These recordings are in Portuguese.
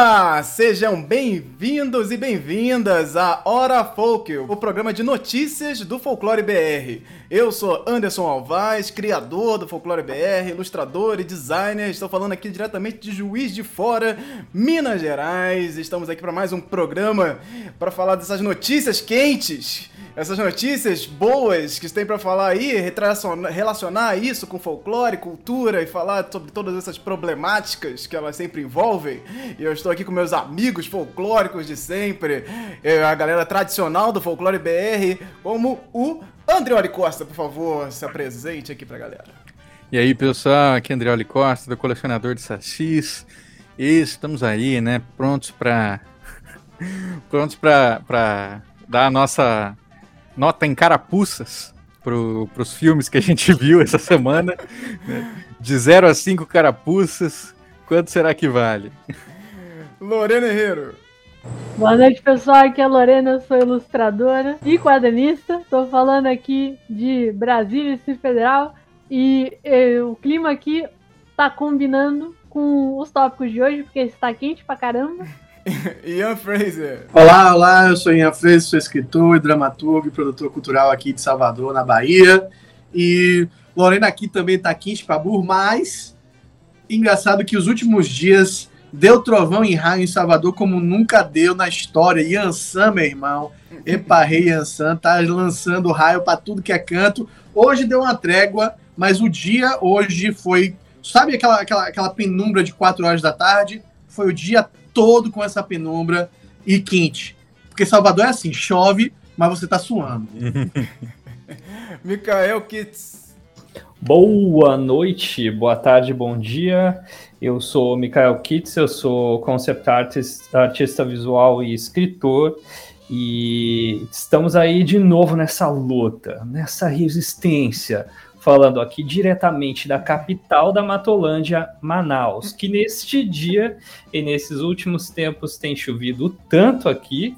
Olá, sejam bem-vindos e bem-vindas à Hora Folk, o programa de notícias do Folclore BR. Eu sou Anderson Alvaz, criador do Folclore BR, ilustrador e designer. Estou falando aqui diretamente de Juiz de Fora, Minas Gerais. Estamos aqui para mais um programa para falar dessas notícias quentes essas notícias boas que tem para falar aí, relacionar isso com folclore, cultura e falar sobre todas essas problemáticas que elas sempre envolvem. E eu estou aqui com meus amigos folclóricos de sempre, é, a galera tradicional do Folclore BR, como o Andreoli Costa, por favor, se apresente aqui pra galera. E aí, pessoal, aqui é Andreoli Costa, do Colecionador de Sassis. E estamos aí, né, prontos para prontos para dar a nossa nota em carapuças para os filmes que a gente viu essa semana. Né? De 0 a 5 carapuças, quanto será que vale? Lorena Herrero. Boa noite, pessoal. Aqui é a Lorena, eu sou ilustradora e quadrinista. Estou falando aqui de Brasília, Distrito Federal. E, e o clima aqui está combinando com os tópicos de hoje, porque está quente pra caramba. Ian Fraser. Olá, olá, eu sou Ian Fraser, sou escritor, dramaturgo e produtor cultural aqui de Salvador, na Bahia. E Lorena aqui também está aqui em Espabur, mas engraçado que os últimos dias deu trovão em raio em Salvador como nunca deu na história. Ian Sam, meu irmão, Eparrei Ian Sam, tá lançando raio para tudo que é canto. Hoje deu uma trégua, mas o dia hoje foi. Sabe aquela, aquela, aquela penumbra de 4 horas da tarde? Foi o dia todo com essa penumbra e quente. Porque Salvador é assim, chove, mas você tá suando. Mikael Kitts. Boa noite, boa tarde, bom dia. Eu sou Mikael Kitts, eu sou concept artist, artista visual e escritor. E estamos aí de novo nessa luta, nessa resistência falando aqui diretamente da capital da Matolândia, Manaus, que neste dia e nesses últimos tempos tem chovido tanto aqui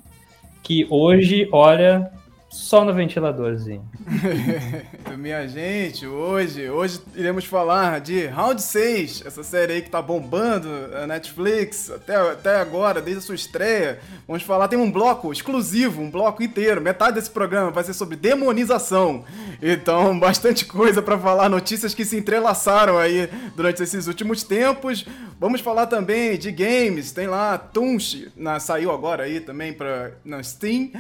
que hoje, olha, só no ventiladorzinho. Minha gente, hoje, hoje iremos falar de Round 6, essa série aí que tá bombando a Netflix até, até agora, desde a sua estreia. Vamos falar, tem um bloco exclusivo, um bloco inteiro. Metade desse programa vai ser sobre demonização. Então, bastante coisa para falar, notícias que se entrelaçaram aí durante esses últimos tempos. Vamos falar também de games, tem lá Tunch, na, saiu agora aí também para na Steam.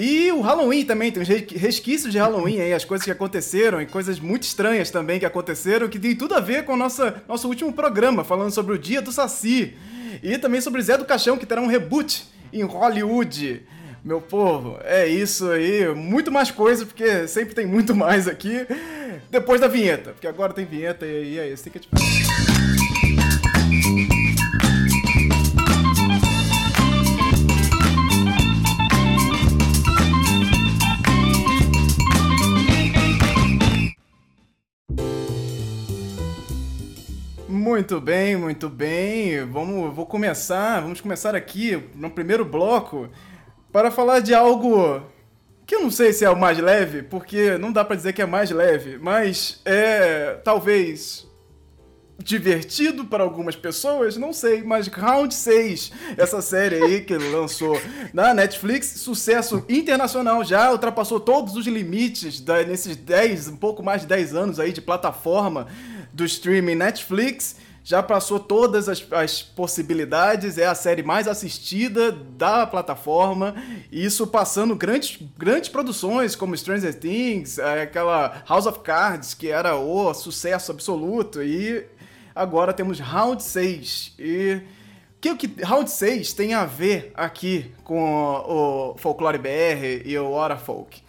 E o Halloween também, tem resquícios de Halloween aí, as coisas que aconteceram e coisas muito estranhas também que aconteceram, que tem tudo a ver com o nosso, último programa, falando sobre o Dia do Saci. E também sobre Zé do Caixão, que terá um reboot em Hollywood. Meu povo, é isso aí. Muito mais coisa, porque sempre tem muito mais aqui. Depois da vinheta, porque agora tem vinheta e é isso. Tem que. Muito bem, muito bem. Vamos, vou começar, vamos começar aqui no primeiro bloco para falar de algo que eu não sei se é o mais leve, porque não dá para dizer que é mais leve, mas é talvez divertido para algumas pessoas, não sei, mas Round 6, essa série aí que lançou na Netflix, sucesso internacional, já ultrapassou todos os limites da, nesses 10, um pouco mais de 10 anos aí de plataforma do streaming Netflix já passou todas as, as, possibilidades, é a série mais assistida da plataforma, isso passando grandes, grandes produções como Stranger Things, é, aquela House of Cards, que era o sucesso absoluto, e agora temos Round 6. E o que, que Round 6 tem a ver aqui com o, o Folclore BR e o Hora Folk?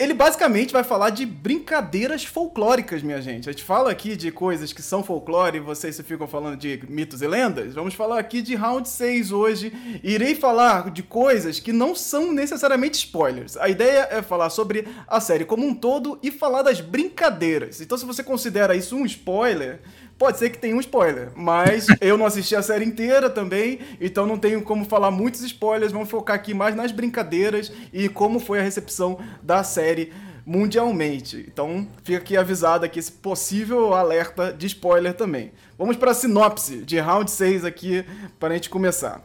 Ele basicamente vai falar de brincadeiras folclóricas, minha gente. A gente fala aqui de coisas que são folclore e vocês ficam falando de mitos e lendas. Vamos falar aqui de Round 6 hoje. Irei falar de coisas que não são necessariamente spoilers. A ideia é falar sobre a série como um todo e falar das brincadeiras. Então, se você considera isso um spoiler, Pode ser que tenha um spoiler, mas eu não assisti a série inteira também, então não tenho como falar muitos spoilers. Vamos focar aqui mais nas brincadeiras e como foi a recepção da série mundialmente. Então, fica aqui avisado aqui esse possível alerta de spoiler também. Vamos para a sinopse de round 6 aqui para a gente começar.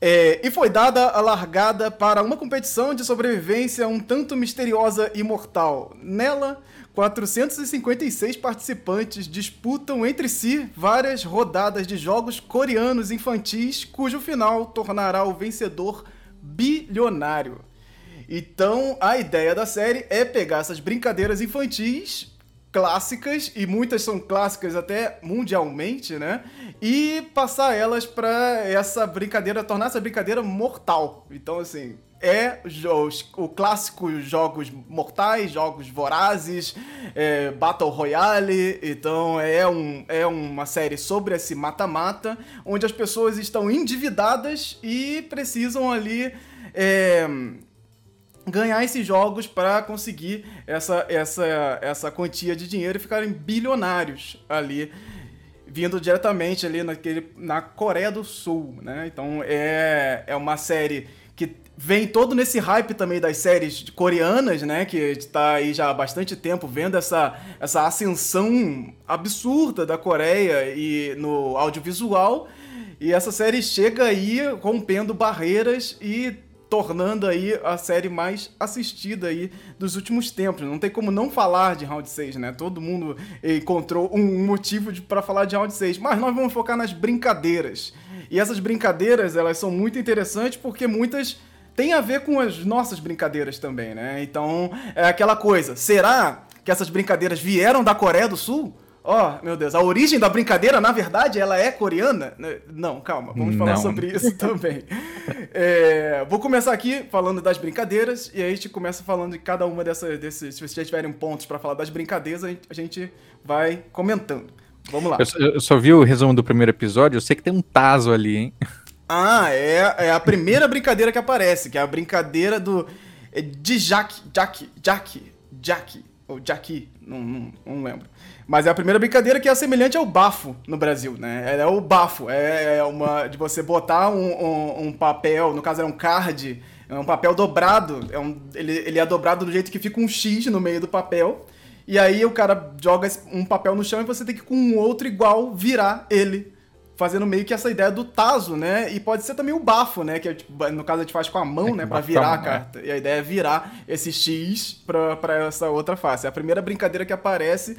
É, e foi dada a largada para uma competição de sobrevivência um tanto misteriosa e mortal. Nela, 456 participantes disputam entre si várias rodadas de jogos coreanos infantis, cujo final tornará o vencedor bilionário. Então, a ideia da série é pegar essas brincadeiras infantis clássicas e muitas são clássicas até mundialmente, né? E passar elas para essa brincadeira, tornar essa brincadeira mortal. Então, assim, é os, o clássico jogos mortais, jogos vorazes, é, Battle Royale. Então é, um, é uma série sobre esse mata-mata, onde as pessoas estão endividadas e precisam ali. É, ganhar esses jogos para conseguir essa, essa, essa quantia de dinheiro e ficarem bilionários ali, vindo diretamente ali naquele, na Coreia do Sul, né? Então é, é uma série que vem todo nesse hype também das séries coreanas, né? Que está aí já há bastante tempo vendo essa, essa ascensão absurda da Coreia e no audiovisual. E essa série chega aí rompendo barreiras e tornando aí a série mais assistida aí dos últimos tempos. Não tem como não falar de Round 6, né? Todo mundo encontrou um motivo para falar de Round 6. Mas nós vamos focar nas brincadeiras. E essas brincadeiras, elas são muito interessantes porque muitas têm a ver com as nossas brincadeiras também, né? Então, é aquela coisa, será que essas brincadeiras vieram da Coreia do Sul? Ó, oh, meu Deus, a origem da brincadeira, na verdade, ela é coreana? Não, calma, vamos falar Não. sobre isso também. É, vou começar aqui falando das brincadeiras, e aí a gente começa falando de cada uma dessas. Desses, se vocês já tiverem pontos para falar das brincadeiras, a gente vai comentando. Vamos lá. Eu, eu, só vi o resumo do primeiro episódio, eu sei que tem um Taso ali, hein? Ah, é, é a primeira brincadeira que aparece, que é a brincadeira do. É de Jack, Jack, Jack, Jack, ou Jackie, não, não, não lembro. Mas é a primeira brincadeira que é semelhante ao bafo no Brasil, né? É o bafo, é, é uma de você botar um, um, um papel, no caso é um card, é um papel dobrado, é um, ele, ele é dobrado do jeito que fica um X no meio do papel, e aí o cara joga um papel no chão e você tem que com um outro igual virar ele fazendo meio que essa ideia do taso, né? E pode ser também o bafo, né? Que é, tipo, no caso a gente faz com a mão, é né? Pra virar a carta. Né? E a ideia é virar esse X pra, pra essa outra face. É a primeira brincadeira que aparece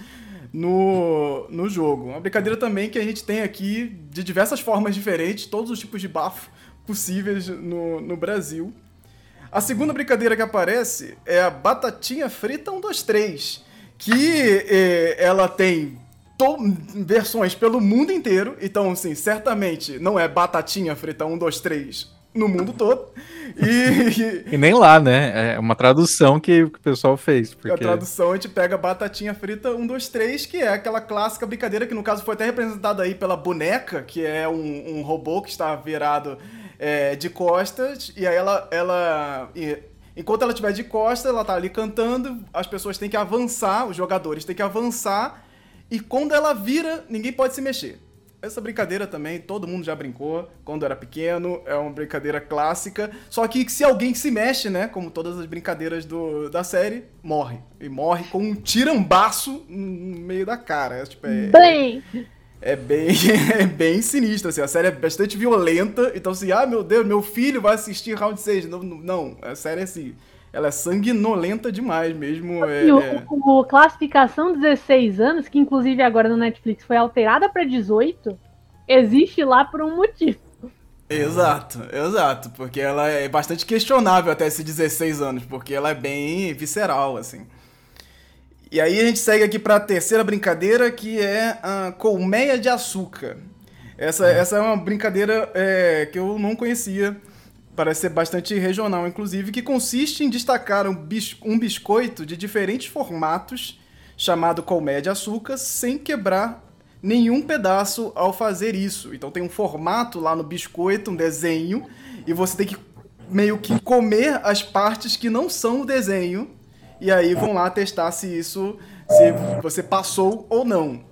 no, no jogo. Uma brincadeira também que a gente tem aqui de diversas formas diferentes, todos os tipos de bafo possíveis no, no Brasil. A segunda brincadeira que aparece é a Batatinha Frita 123, que eh, ela tem versões pelo mundo inteiro, então, assim, certamente não é Batatinha Frita 123 no mundo todo. E, e nem lá, né? É uma tradução que o pessoal fez. Porque... A tradução a gente pega batatinha frita 1, 2, 3, que é aquela clássica brincadeira que no caso foi até representada aí pela boneca, que é um, um robô que está virado é, de costas, e aí ela. ela e, enquanto ela estiver de costas, ela tá ali cantando, as pessoas têm que avançar, os jogadores têm que avançar, e quando ela vira, ninguém pode se mexer. Essa brincadeira também, todo mundo já brincou quando era pequeno, é uma brincadeira clássica. Só que se alguém se mexe, né, como todas as brincadeiras do, da série, morre. E morre com um tirambaço no meio da cara. É, tipo, é, bem. É bem, é bem sinistro, assim. A série é bastante violenta. Então, assim, ah, meu Deus, meu filho vai assistir Round 6. Não, não a série é assim ela é sanguinolenta demais mesmo. É, o, é... o, classificação 16 anos, que inclusive agora no Netflix foi alterada para 18, existe lá por um motivo. Exato, exato, porque ela é bastante questionável até esses 16 anos, porque ela é bem visceral, assim. E aí a gente segue aqui para a terceira brincadeira, que é a colmeia de açúcar. Essa, essa é uma brincadeira é, que eu não conhecia parece ser bastante regional, inclusive, que consiste em destacar um, bis um biscoito de diferentes formatos, chamado colmeia de açúcar, sem quebrar nenhum pedaço ao fazer isso. Então tem um formato lá no biscoito, um desenho, e você tem que meio que comer as partes que não são o desenho, e aí vão lá testar se isso, se você passou ou não.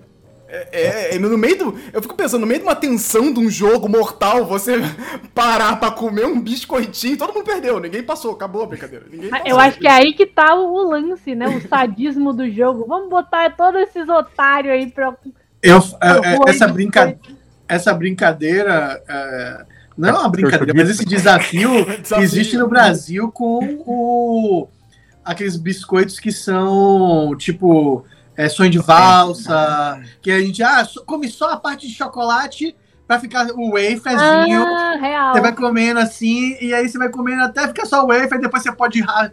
É, é, é, no meio do. Eu fico pensando, no meio de uma tensão de um jogo mortal, você parar pra comer um biscoitinho, todo mundo perdeu, ninguém passou, acabou a brincadeira. Passou, eu acho que é aí que tá o lance, né? O sadismo do jogo. Vamos botar todos esses otários aí pra. Eu, é, é essa, brinca... essa brincadeira. É... Não é uma brincadeira, mas esse desafio, desafio, existe no Brasil com o... aqueles biscoitos que são tipo é, sonho de valsa, que a gente ah, come só a parte de chocolate pra ficar o waferzinho. Ah, real. Você vai comendo assim, e aí você vai comendo até ficar só o wafer, depois você pode ra,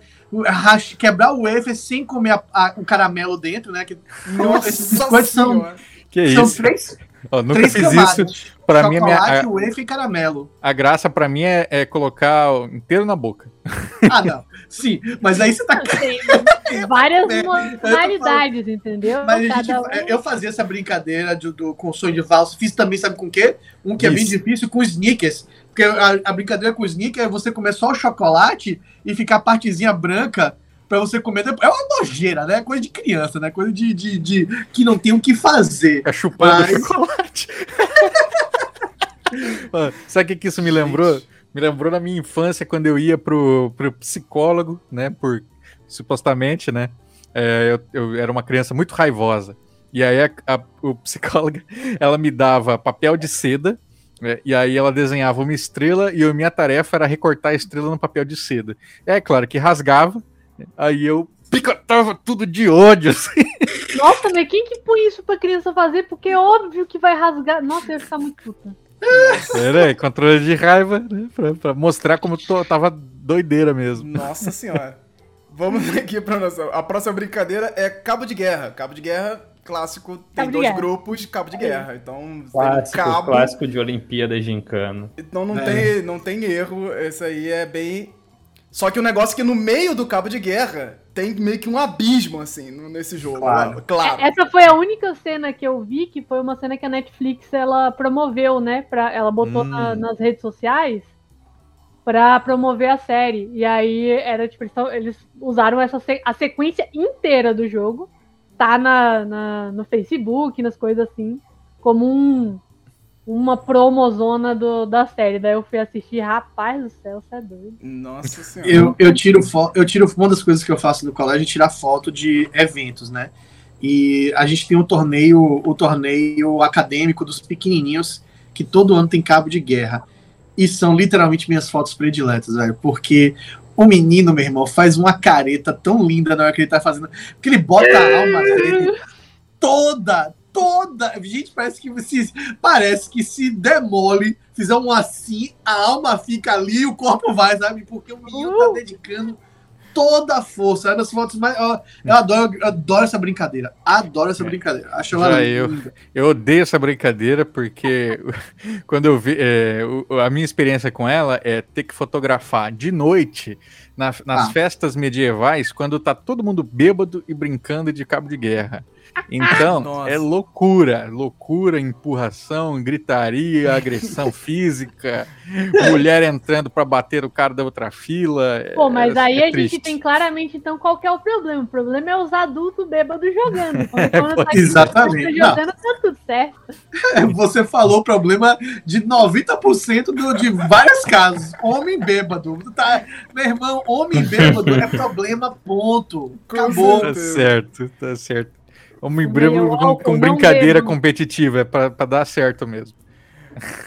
ra, quebrar o wafer sem comer a, a, o caramelo dentro, né? Que, Nossa esses biscoitos são, que são isso? três. Oh, nunca fiz camadas. isso. Pra mim, minha, a, wafer e caramelo. A graça pra mim é, é colocar inteiro na boca. Ah, não. Sim, mas aí você tá. várias é, modalidades, entendeu? Mas gente, um... eu fazia essa brincadeira do, do, com sonho de valsa. Fiz também, sabe com o quê? Um que Isso. é bem difícil, com sneakers. Porque a, a brincadeira com sneakers é você comer só o chocolate e ficar a partezinha branca para você comer. É uma nojeira, né? Coisa de criança, né? Coisa de, de, de que não tem o que fazer. É chupando Mas... chocolate. Mano, sabe o que, que isso me lembrou? Gente. Me lembrou da minha infância quando eu ia pro, pro psicólogo, né? Por supostamente, né? É, eu, eu, era uma criança muito raivosa. E aí a, a, o psicóloga, ela me dava papel de seda, né, e aí ela desenhava uma estrela, e a minha tarefa era recortar a estrela no papel de seda. É claro que rasgava, aí eu picotava tudo de ódio, assim. Nossa, mas quem que põe isso pra criança fazer? Porque é óbvio que vai rasgar. Nossa, eu ia ficar muito puta. Era aí, controle de raiva, né? Pra, pra mostrar como eu tava doideira mesmo. Nossa senhora. Vamos aqui para nossa. A próxima brincadeira é cabo de guerra. Cabo de guerra clássico tem dois guerra. grupos cabo de guerra. Então, clássico, cabo. Clássico de Olimpíada Gincano. Então não, é. tem, não tem erro. Esse aí é bem. Só que o negócio é que no meio do cabo de guerra tem meio que um abismo, assim, nesse jogo. Claro. Né? claro. Essa foi a única cena que eu vi, que foi uma cena que a Netflix ela promoveu, né? Pra, ela botou hum. na, nas redes sociais para promover a série. E aí era tipo, eles, eles usaram essa a sequência inteira do jogo, tá na, na, no Facebook, nas coisas assim, como um uma promozona do, da série. Daí eu fui assistir, rapaz do céu, você é doido. Nossa senhora. Eu, eu, tiro eu tiro uma das coisas que eu faço no colégio é tirar foto de eventos, né? E a gente tem um torneio, o torneio acadêmico dos pequenininhos, que todo ano tem cabo de guerra. E são literalmente minhas fotos prediletas, velho. Porque o menino, meu irmão, faz uma careta tão linda na hora que ele tá fazendo. Porque ele bota a alma dele toda, toda. Gente, parece que se, parece que se demole, fizer um assim, a alma fica ali e o corpo vai, sabe? Porque o menino tá dedicando toda a força. É das fotos mais. Eu, eu adoro, eu adoro essa brincadeira. Adoro essa é. brincadeira. Acho ela eu, eu odeio essa brincadeira porque quando eu vi. É, a minha experiência com ela é ter que fotografar de noite na, nas ah. festas medievais, quando tá todo mundo bêbado e brincando de cabo de guerra. Então, é loucura, loucura, empurração, gritaria, agressão física, mulher entrando para bater o cara da outra fila. É, Pô, mas é, aí é a triste. gente tem claramente então qual é o problema. O problema é os adultos bêbados jogando. Quando tá Exatamente. jogando, tá tudo certo. Você falou o problema de 90% do, de vários casos. Homem bêbado. Tá, meu irmão, homem bêbado é problema, ponto. Acabou. Tá certo, tá certo. Homem bêbado com, com brincadeira competitiva, é pra, pra dar certo mesmo.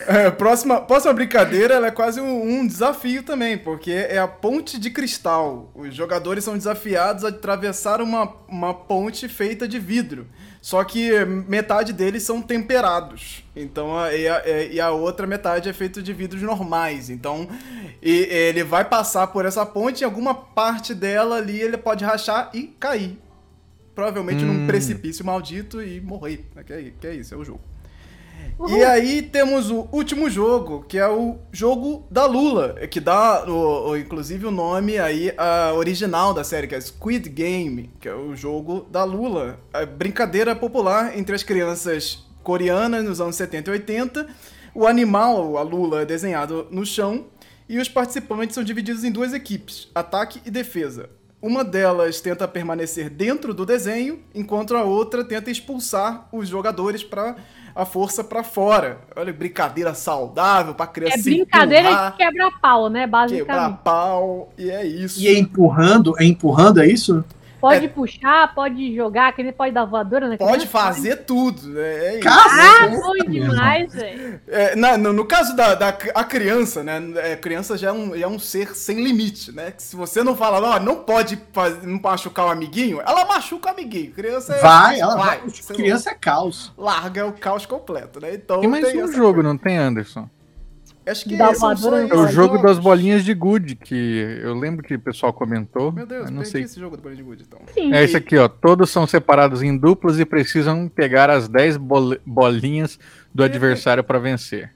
É, próxima, próxima brincadeira é quase um, um, desafio também, porque é a ponte de cristal. Os jogadores são desafiados a atravessar uma, uma ponte feita de vidro. Só que metade deles são temperados. Então, a, e, a, e a outra metade é feita de vidros normais. Então, e, ele vai passar por essa ponte, em alguma parte dela ali ele pode rachar e cair provavelmente hum. num precipício maldito e morrer. Que é, que é isso, é o jogo. Uhum. E aí temos o último jogo, que é o jogo da Lula, que dá, o, o, inclusive, o nome aí a original da série, que é Squid Game, que é o jogo da Lula. A brincadeira popular entre as crianças coreanas nos anos 70 e 80. O animal, a Lula, é desenhado no chão e os participantes são divididos em duas equipes, ataque e defesa. Uma delas tenta permanecer dentro do desenho, enquanto a outra tenta expulsar os jogadores para a força para fora. Olha, brincadeira saudável para criança É brincadeira empurrar, de quebra-pau, né? quebrar Basicamente. pau, e é isso. E é empurrando, é empurrando, é isso? Pode É. puxar, pode jogar, que ele pode dar voadora na Pode criança. fazer tudo, é, é isso. Ah, Caceta, bom demais, velho. É, no, no caso da, da a criança, né? A criança já é, um, já é um ser sem limite, né? Que se você não fala, ó, não pode machucar o amiguinho, ela machuca o amiguinho. Criança é- Vai, ela vai. Você Criança é caos. larga o caos completo, né? Então Tem mais tem um jogo, coisa. não tem, Anderson? Acho que É esses o jogo das bolinhas de gude, que eu lembro que o pessoal comentou. Meu Deus, eu não perdi sei. esse jogo do Bolinha de Good, então. Sim. É esse aqui, ó. Todos são separados em duplas e precisam pegar as 10 bol- bolinhas do adversário para vencer.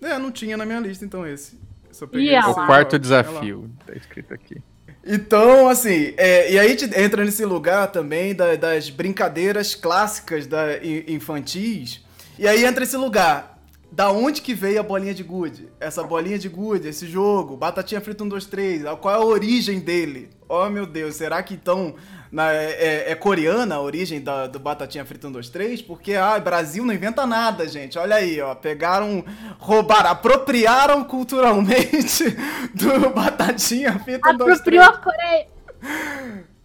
É, não tinha na minha lista, então, esse. Só peguei Ih, esse O quarto lá. desafio, tá escrito aqui. Então, assim, é, e aí a gente entra nesse lugar também da- das brincadeiras clássicas da, infantis. E aí entra esse lugar. Da onde que veio a bolinha de gude? Essa bolinha de gude, esse jogo, Batatinha Frita 1, 2, 3, qual é a origem dele? Oh, meu Deus, será que então na- é, é- é coreana a origem da- do Batatinha Frita 1, 2, 3? Porque, ah, Brasil não inventa nada, gente. Olha aí, ó, pegaram, roubaram, apropriaram culturalmente do Batatinha Frita 1, 2, 3. Apropriou a Coreia.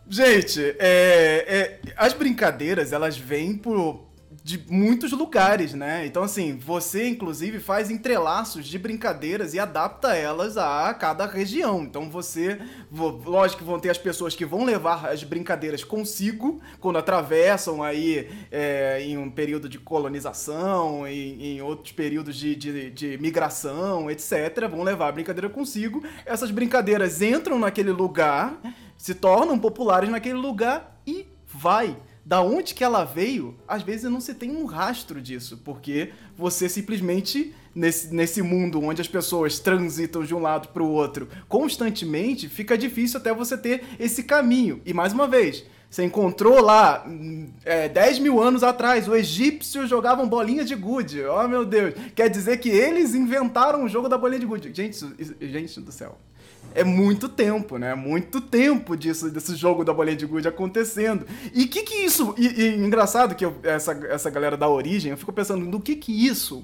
Gente, é, é, as brincadeiras, elas vêm por, de muitos lugares, né? Então, assim, você, inclusive, faz entrelaços de brincadeiras e adapta elas a cada região. Então, você... vo- Lógico que vão ter as pessoas que vão levar as brincadeiras consigo quando atravessam aí é, em um período de colonização, em, em outros períodos de, de, de migração, etc. Vão levar a brincadeira consigo. Essas brincadeiras entram naquele lugar se tornam populares naquele lugar e vai. Da onde que ela veio, às vezes não se tem um rastro disso, porque você simplesmente, nesse, nesse mundo onde as pessoas transitam de um lado para o outro constantemente, fica difícil até você ter esse caminho. E mais uma vez, você encontrou lá, é, 10 mil anos atrás, os egípcios jogavam bolinha de gude. Oh, meu Deus. Quer dizer que eles inventaram o jogo da bolinha de gude. Gente, gente do céu. É muito tempo, né? Muito tempo disso, desse jogo da bolinha de gude acontecendo. E que que isso... E, e engraçado que eu- essa, essa galera da origem, eu fico pensando, do que que isso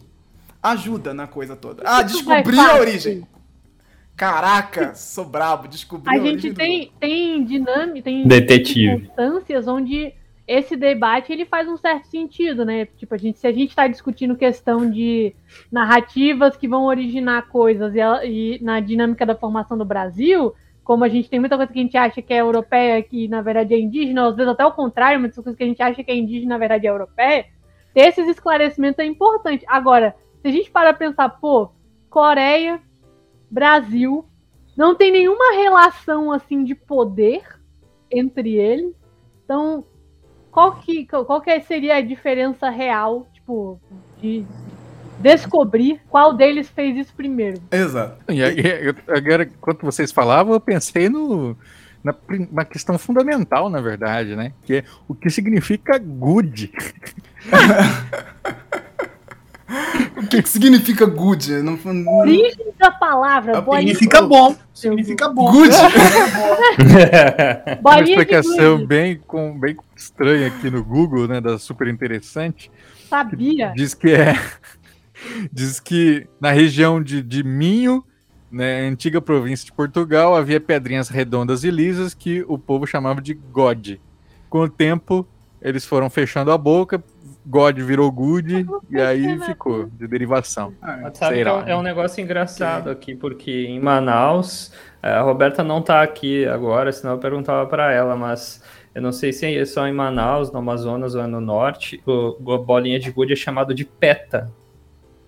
ajuda na coisa toda? Ah, descobri a origem. Caraca, sou brabo, descobri a, A gente tem, tem dinâmica, tem Detetive. circunstâncias onde esse debate ele faz um certo sentido, né? Tipo, a gente, se a gente está discutindo questão de narrativas que vão originar coisas e, e na dinâmica da formação do Brasil, como a gente tem muita coisa que a gente acha que é europeia, que na verdade é indígena, às vezes até o contrário, muitas coisas que a gente acha que é indígena, na verdade é europeia, ter esses esclarecimentos é importante. Agora, se a gente para pensar, pô, Coreia, Brasil, não tem nenhuma relação assim de poder entre eles. Então, qual que, qual que seria a diferença real, tipo, de descobrir qual deles fez isso primeiro? Exato. E agora, enquanto vocês falavam, eu pensei no, na, na questão fundamental, na verdade, né? Que é o que significa good. O que, que significa good? Não, não- Origem da palavra, Significa bom. Significa bom. Good? Uma explicação bem, com, bem estranha aqui no Google, né? Da super interessante. Sabia. Diz que é. Diz que na região de, de Minho, né, antiga província de Portugal, havia pedrinhas redondas e lisas que o povo chamava de God. Com o tempo, eles foram fechando a boca, God virou good, e aí ficou, de derivação. Ah, Sabe Sei que é lá, um, é um negócio engraçado aqui, porque em Manaus, eh, a Roberta não tá aqui agora, senão eu perguntava para ela, mas eu não sei se é só em Manaus, no Amazonas ou é no norte, o, a bolinha de gude é chamado de peta.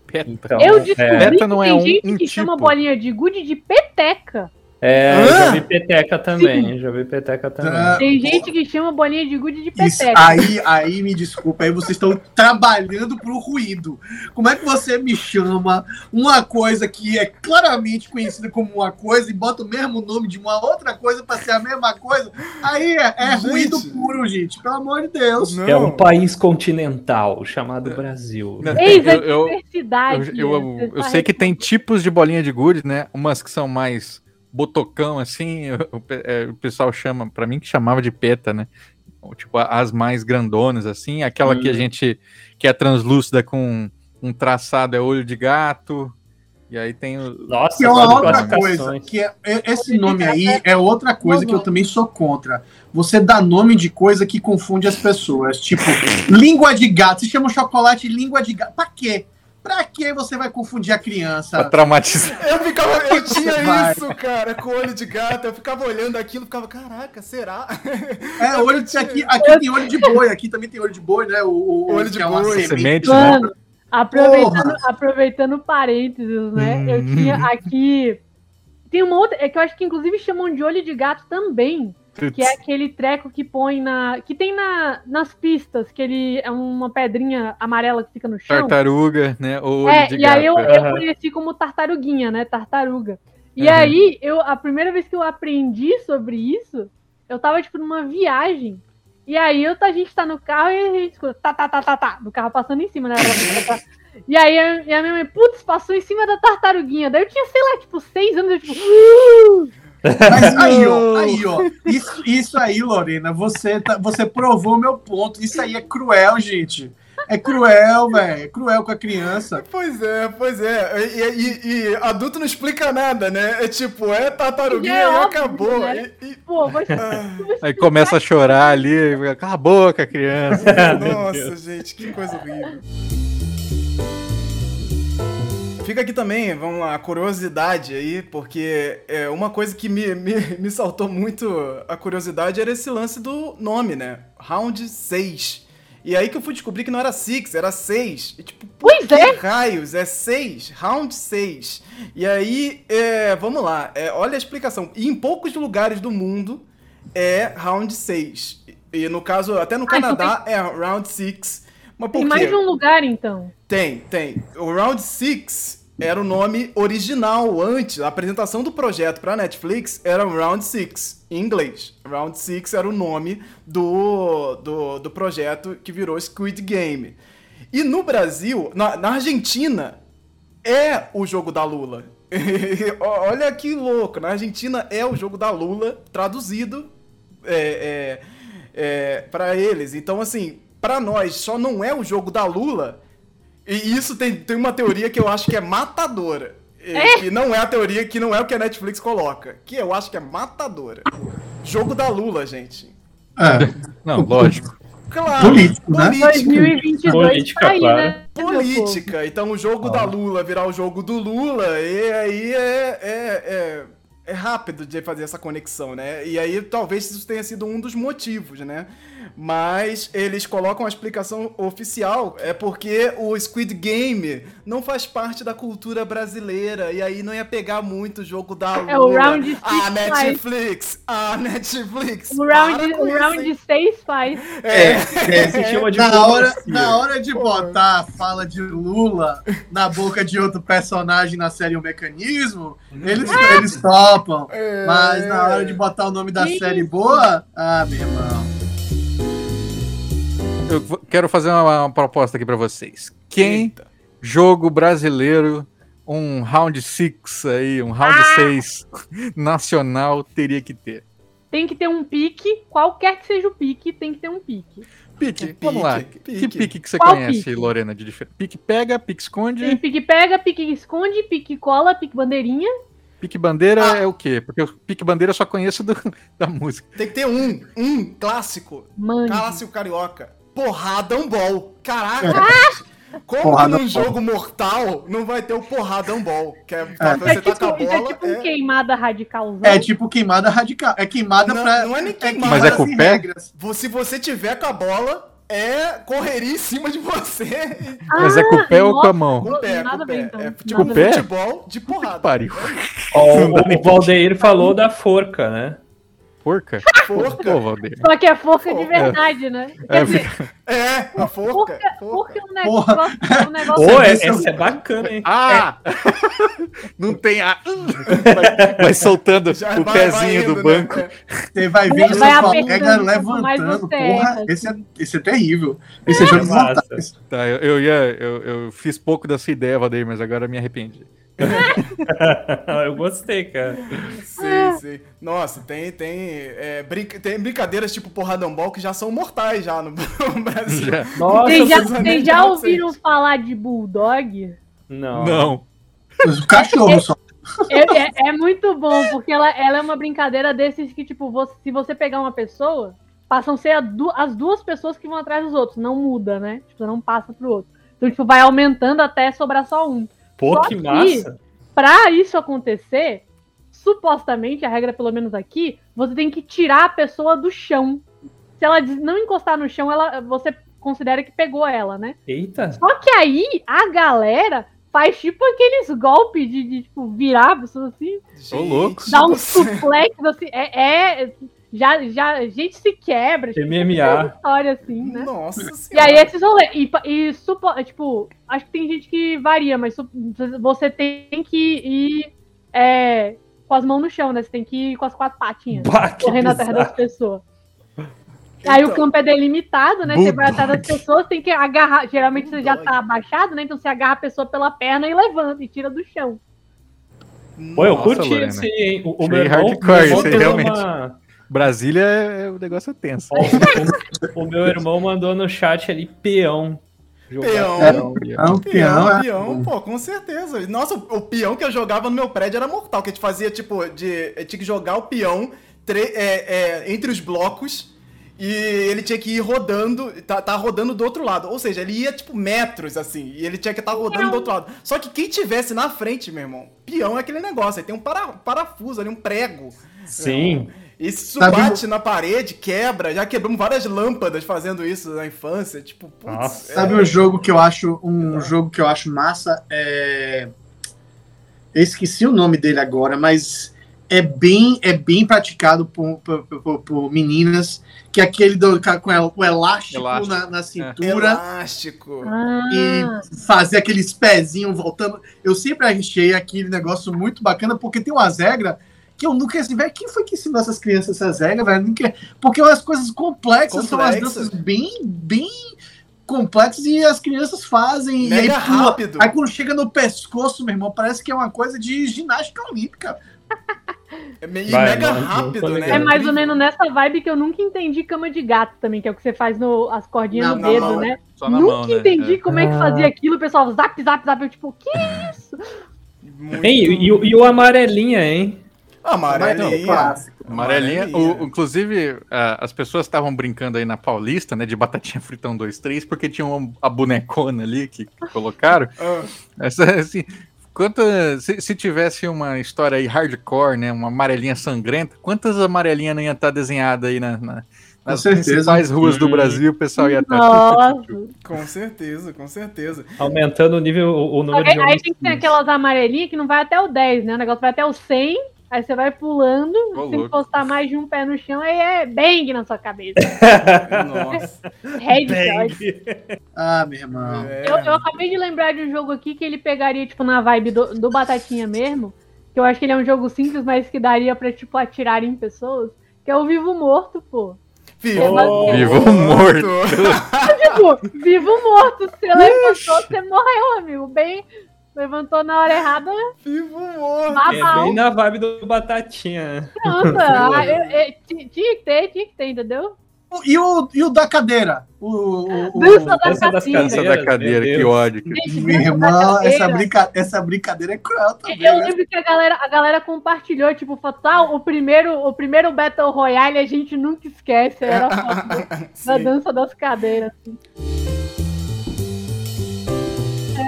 Peta. Então, Eu é, descobri Beta que não é tem um- gente um que chama tipo. bolinha de gude de peteca. É, Hã? eu já vi peteca também, já vi peteca também. Ah, Tem gente que chama bolinha de gude de Isso, peteca. aí, aí me desculpa, aí vocês estão trabalhando pro ruído. Como é que você me chama uma coisa que é claramente conhecida como uma coisa e bota o mesmo nome de uma outra coisa pra ser a mesma coisa? Aí é, é Gente. ruído puro, gente. Pelo amor de Deus. Não. É um país continental chamado Brasil. Não, Eis a eu- eu- diversidade. Eu, eu- eu tá sei que tem tipos de bolinha de gude, né? Umas que são mais botocão assim, o, é, o pessoal chama, para mim que chamava de peta, né? Tipo, as mais grandonas, assim, aquela hum. que a gente que é translúcida com um traçado é olho de gato, e aí tem o. Nossa, que é outra coisa. Que é, é, esse nome aí é outra coisa que eu também sou contra. Você dá nome de coisa que confunde as pessoas. Tipo, língua de gato. Você chama chocolate língua de gato. Pra quê? Pra que você vai confundir a criança? Pra traumatizar. Eu ficava, eu tinha isso, cara, com olho de gato. Eu ficava olhando aquilo, ficava, caraca, será? É, olho de, aqui, aqui tem olho de boi, aqui também tem olho de boi, né? O, o olho de é boi, semente, né? Aproveitando, aproveitando parênteses, né? Hum. Eu tinha aqui. Tem uma outra. É que eu acho que inclusive chamam de olho de gato também. Que é aquele treco que põe na. Que tem na, nas pistas, que ele é uma pedrinha amarela que fica no chão. Tartaruga, né? Ou é, e aí eu, eu conheci como tartaruguinha, né? Tartaruga. E uhum. aí, eu, a primeira vez que eu aprendi sobre isso, eu tava, tipo, numa viagem. E aí eu, a gente tá no carro e a gente escuta tá, tá, tá, tá, tá, do carro passando em cima, né? E aí a, a minha mãe, putz, passou em cima da tartaruguinha. Daí eu tinha, sei lá, tipo, seis anos, eu tipo. Uh! Mas aí, ó, aí, ó, isso, isso aí, Lorena, você, tá, você provou meu ponto. Isso aí é cruel, gente. É cruel, velho. É cruel com a criança. Pois é, pois é. E, e, e, adulto não explica nada, né? É tipo, é tartaruguinha é e óbvio, acabou. Né? E, Pô, mas... ah. Aí começa a chorar ali, cala a boca, criança. Nossa, gente, que coisa horrível. Fica aqui também, vamos lá, a curiosidade aí, porque é uma coisa que me, me, me saltou muito a curiosidade era esse lance do nome, né? Round 6. E aí que eu fui descobrir que não era six, era seis. E tipo, pois que é. raios? É seis, round seis. E aí, é, vamos lá, é, olha a explicação. E em poucos lugares do mundo é round seis. E no caso, até no Canadá é round six. Mas por tem quê? mais de um lugar, então? Tem, tem. O round six era o nome original antes. A apresentação do projeto para Netflix era Round Six, em inglês. Round Six era o nome do, do, do projeto que virou Squid Game. E no Brasil, na, na Argentina, é o jogo da Lula. Olha que louco, na Argentina é o jogo da Lula traduzido é, é, é, para eles. Então, assim, para nós só não é o jogo da Lula e isso tem, tem uma teoria que eu acho que é matadora. É? Que não é a teoria, que não é o que a Netflix coloca. Que eu acho que é matadora. Jogo da Lula, gente. É. Não, lógico. Claro. Político, né? 2022 política, tá aí, claro. né? Política. Então o jogo ah. da Lula virar o jogo do Lula, e aí é, é, é, é rápido de fazer essa conexão, né? E aí talvez isso tenha sido um dos motivos, né? Mas eles colocam a explicação oficial, é porque o Squid Game não faz parte da cultura brasileira, e aí não ia pegar muito o jogo da Lula. É o Round 6 A Netflix, a Netflix. O Round, o round 6 faz. É, é, é, se chama de na hora, na hora de botar a fala de Lula na boca de outro personagem na série O Mecanismo, eles, ah! eles topam. É. Mas na hora de botar o nome da série boa, ah, meu irmão eu quero fazer uma, uma proposta aqui para vocês. Quem Eita. jogo brasileiro, um round 6 aí, um round 6 ah! nacional teria que ter? Tem que ter um pique, qualquer que seja o pique, tem que ter um pique. Pique, pique vamos lá. Pique. Que pique que você Qual conhece, pique? Lorena, de diferente? Pique pega, pique esconde? Tem pique pega, pique esconde, pique cola, pique bandeirinha. Pique bandeira ah. é o quê? Porque o pique bandeira eu só conheço do, da música. Tem que ter um, um clássico. Mano. Clássico carioca porradão ball. Caraca! Ah! Como porrada num jogo mortal não vai ter o porradão ball? Que é, é. você é tipo, a bola. é tipo é... queimada radical. É tipo queimada radical. É queimada não, pra. Não é nem queimada. Mas é com o pé? Se você tiver com a bola, é correria em cima de você. Ah, Mas é com o pé nossa, ou com a mão? Com o pé, com o pé. Então. É tipo pé? futebol de porrada. Pariu. o, o Valdeir falou da forca, né? Forca? Forca. Pô. Só que é forca, forca. de verdade, né? É, dizer, é, a forca. Forca, forca é um negócio. Um negócio Pô, é, essa é bacana, hein? Ah! É. Não tem a. Vai, vai soltando Já o vai, pezinho vai indo, do né? banco. Né? Você vai ver o seu colega levantando. Porra, esse é, esse é terrível. Esse é, é jogo Tá, eu, eu, ia, eu, eu fiz pouco dessa ideia, Valdir, mas agora me arrependi. eu gostei, cara. Sim, sim. Nossa, tem, tem, é, brinca, tem brincadeiras tipo porradão ball que já são mortais já no, no Brasil. Já. Nossa, Vocês já, vocês já não ouviram falar de Bulldog? não. Não. Mas o cachorro só. É, é- é muito bom, porque ela, ela é uma brincadeira desses que, tipo, você- se você pegar uma pessoa, passam a ser a du- as duas pessoas que vão atrás dos outros. Não muda, né? Tipo, não passa pro outro. Então, tipo, vai aumentando até sobrar só um. Pô, Só que que- massa. Pra isso acontecer, supostamente, a regra pelo menos aqui, você tem que tirar a pessoa do chão. Se ela não encostar no chão, ela, você considera que pegou ela, né? Eita. Só que aí a galera faz tipo aqueles golpes de, de, tipo, virar a pessoa assim, Ô, louco. dá um suplex assim, é, é- já, já, a gente se quebra, tipo, MMA. tem história assim, né? Nossa E aí esses rolês, e, e supo, tipo, acho que tem gente que varia, mas você tem que ir é, com as mãos no chão, né? Você tem que ir com as quatro patinhas, Bah, correndo atrás das pessoas. Aí o Então, campo é delimitado, né? Você vai atrás das pessoas, tem que agarrar. Geralmente você já tá abaixado, né? Então você agarra a pessoa pela perna e levanta e tira do chão. Pô, eu curti Lorena. esse, hein? O, o meu irmão, hardcore, meu irmão isso aí, deu realmente. uma- Brasília é, o negócio é tenso. O, meu irmão mandou no chat ali peão. Peão. É peão. um Peão, peão, é. peão, pô, com certeza. Nossa, o, o peão que eu jogava no meu prédio era mortal, que a gente fazia, tipo, de. Tinha que jogar o peão tre- é, é, entre os blocos e ele tinha que ir rodando, tá, tá rodando do outro lado. Ou seja, ele ia, tipo, metros, assim, e ele tinha que estar rodando do outro lado. Só que quem tivesse na frente, meu irmão, peão é aquele negócio, aí tem um para, parafuso ali, um prego. Sim. Isso Sabe bate na parede, quebra. Já quebramos várias lâmpadas fazendo isso na infância. Tipo, putz, Nossa. é- Sabe um jogo que eu acho um jogo que eu acho massa é eu esqueci o nome dele agora, mas é bem é bem praticado por, por, por- por meninas, que é aquele do, com el- o elástico, Elástico. Na, na cintura Elástico. Ah, e fazer aqueles pezinhos voltando. Eu sempre achei aquele negócio muito bacana porque tem umas regras que eu nunca assim, velho, quem foi que ensinou essas crianças essas regras, velho? Nunca- Porque as coisas complexas são as danças bem bem complexas e as crianças fazem e aí Mega pula. rápido. Aí quando chega no pescoço, meu irmão, parece que é uma coisa de ginástica olímpica. É me- e Vai, mega rápido, né? é mais ou menos nessa vibe que eu nunca entendi cama de gato também, que é o que você faz no, as cordinhas Na no dedo, né? Só na nunca mão, né? entendi É. como é que fazia aquilo, o pessoal zap, zap, zap, eu tipo, que isso? Muito... Hein, e, e o amarelinha, hein? Amarelinha. Clássico. Amarelinha. Amarelinha. O- inclusive, a- as pessoas estavam brincando aí na Paulista, né? De batatinha fritão 2, 3, porque tinha uma, a bonecona ali que, que colocaram. Ah, Essa, assim, quanta, se, se tivesse uma história aí hardcore, né? Uma amarelinha sangrenta, quantas amarelinhas não ia estar desenhada aí na, na- nas certeza. principais ruas do. Brasil? O pessoal ia estar. Nossa. com certeza, com certeza. Aumentando o nível, o, o número Aí, de aí tem que ter aquelas amarelinhas que não vai até o 10, né? O negócio vai até o 100, aí você vai pulando, Ô, se louco. postar mais de um pé no chão, aí é bang na sua cabeça. Nossa. Headshot. Ah, meu irmão. É. Eu, eu acabei de lembrar de um jogo aqui que ele pegaria, tipo, na vibe do, do Batatinha mesmo. Que eu acho que ele é um jogo simples, mas que daria pra, tipo, atirar em pessoas. Que é o Vivo Morto, pô. Vivo, Oh. Vivo morto. Tipo, vivo morto. Você levantou, você morreu, amigo. Bem, levantou na hora errada, Vivo morto. É bem na vibe do Batatinha. Nossa, ah, eu- eu- ti- tinha que ter, tinha que ter, entendeu? E o, e o da cadeira? O, o, o- Dança da Dança das cadeira. Da cadeira, que ódio. Gente, Meu irmão, essa, brinca, essa brincadeira é cruel também. Eu né? lembro que a galera, a galera compartilhou, tipo, falou, ah, o primeiro, o primeiro Battle Royale a gente nunca esquece. Era a foto da- dança das cadeiras. assim.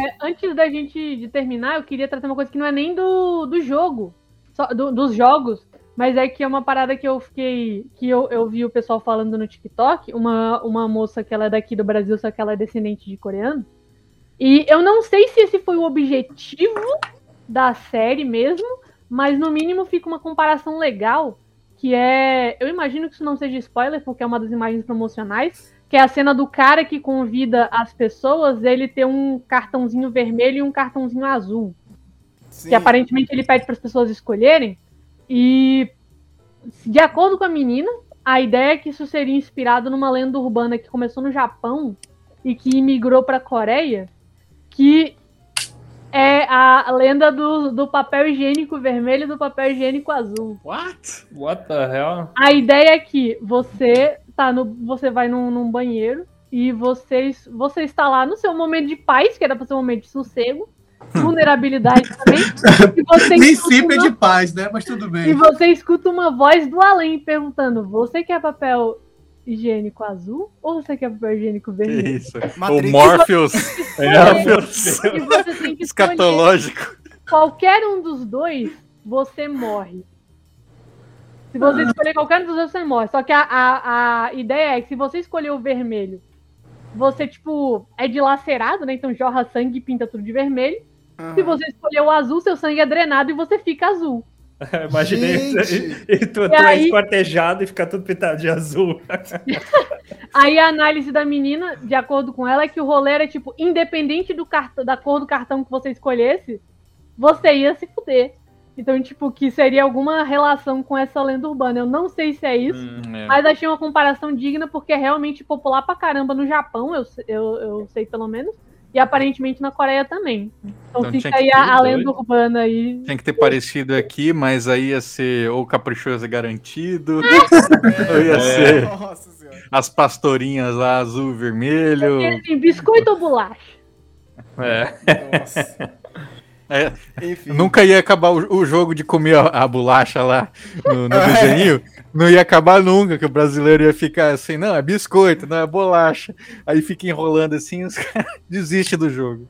É, antes da gente de terminar, eu queria trazer uma coisa que não é nem do, do jogo, só do- dos jogos, mas é que é uma parada que eu fiquei. que eu, eu vi o pessoal falando no TikTok, uma, uma moça que ela é daqui do Brasil, só que ela é descendente de coreano. E eu não sei se esse foi o objetivo da série mesmo, mas no mínimo fica uma comparação legal, que é, eu imagino que isso não seja spoiler, porque é uma das imagens promocionais, que é a cena do cara que convida as pessoas, ele ter um cartãozinho vermelho e um cartãozinho azul, Sim. que aparentemente ele pede para as pessoas escolherem. E de acordo com a menina, a ideia é que isso seria inspirado numa lenda urbana que começou no Japão e que imigrou para a Coreia, que é a lenda do, do papel higiênico vermelho e do papel higiênico azul. What? What the hell? A ideia é que você tá no, você vai num, num banheiro e você, você está lá no seu momento de paz, que era para ser um momento de sossego, vulnerabilidade também. E você Nem escuta sempre é uma- de paz, né? Mas tudo E bem. você escuta uma voz do além perguntando: Você quer papel higiênico azul ou você quer papel higiênico Que vermelho? isso? Matrix. O Morpheus É, meu E você tem que escolher escatológico. qualquer um dos dois, você morre. Se você escolher qualquer um dos dois, você morre. Só que a, a, a ideia é que se você escolher o vermelho, você, tipo, é dilacerado, né? Então jorra sangue e pinta tudo de vermelho. Aham. Se você escolher o azul, seu sangue é drenado e você fica azul. Imaginei Gente. e tu, tu E é aí- esquartejado e fica tudo pintado de azul. Aí a análise da menina, de acordo com ela, é que o rolê era, tipo, independente do cartão, da cor do cartão que você escolhesse, você ia se fuder. Então, tipo, que seria alguma relação com essa lenda urbana. Eu não sei se é isso, Hum, é. mas achei uma comparação digna porque é realmente popular pra caramba no Japão, eu, eu, eu sei pelo menos, e aparentemente na Coreia também. Então, Então fica aí ter a, a lenda urbana aí. Tinha que ter parecido aqui, mas aí ia ser ou caprichoso e garantido, ou ia ser Nossa senhora. as pastorinhas lá, azul e vermelho. Assim, biscoito ou bolacha? É. Nossa. É, nunca ia acabar o, o jogo de comer a, a bolacha lá no, no desenho. Não ia acabar nunca, que o brasileiro ia ficar assim, não, é biscoito, não é bolacha. Aí fica enrolando assim, os caras desistem do jogo.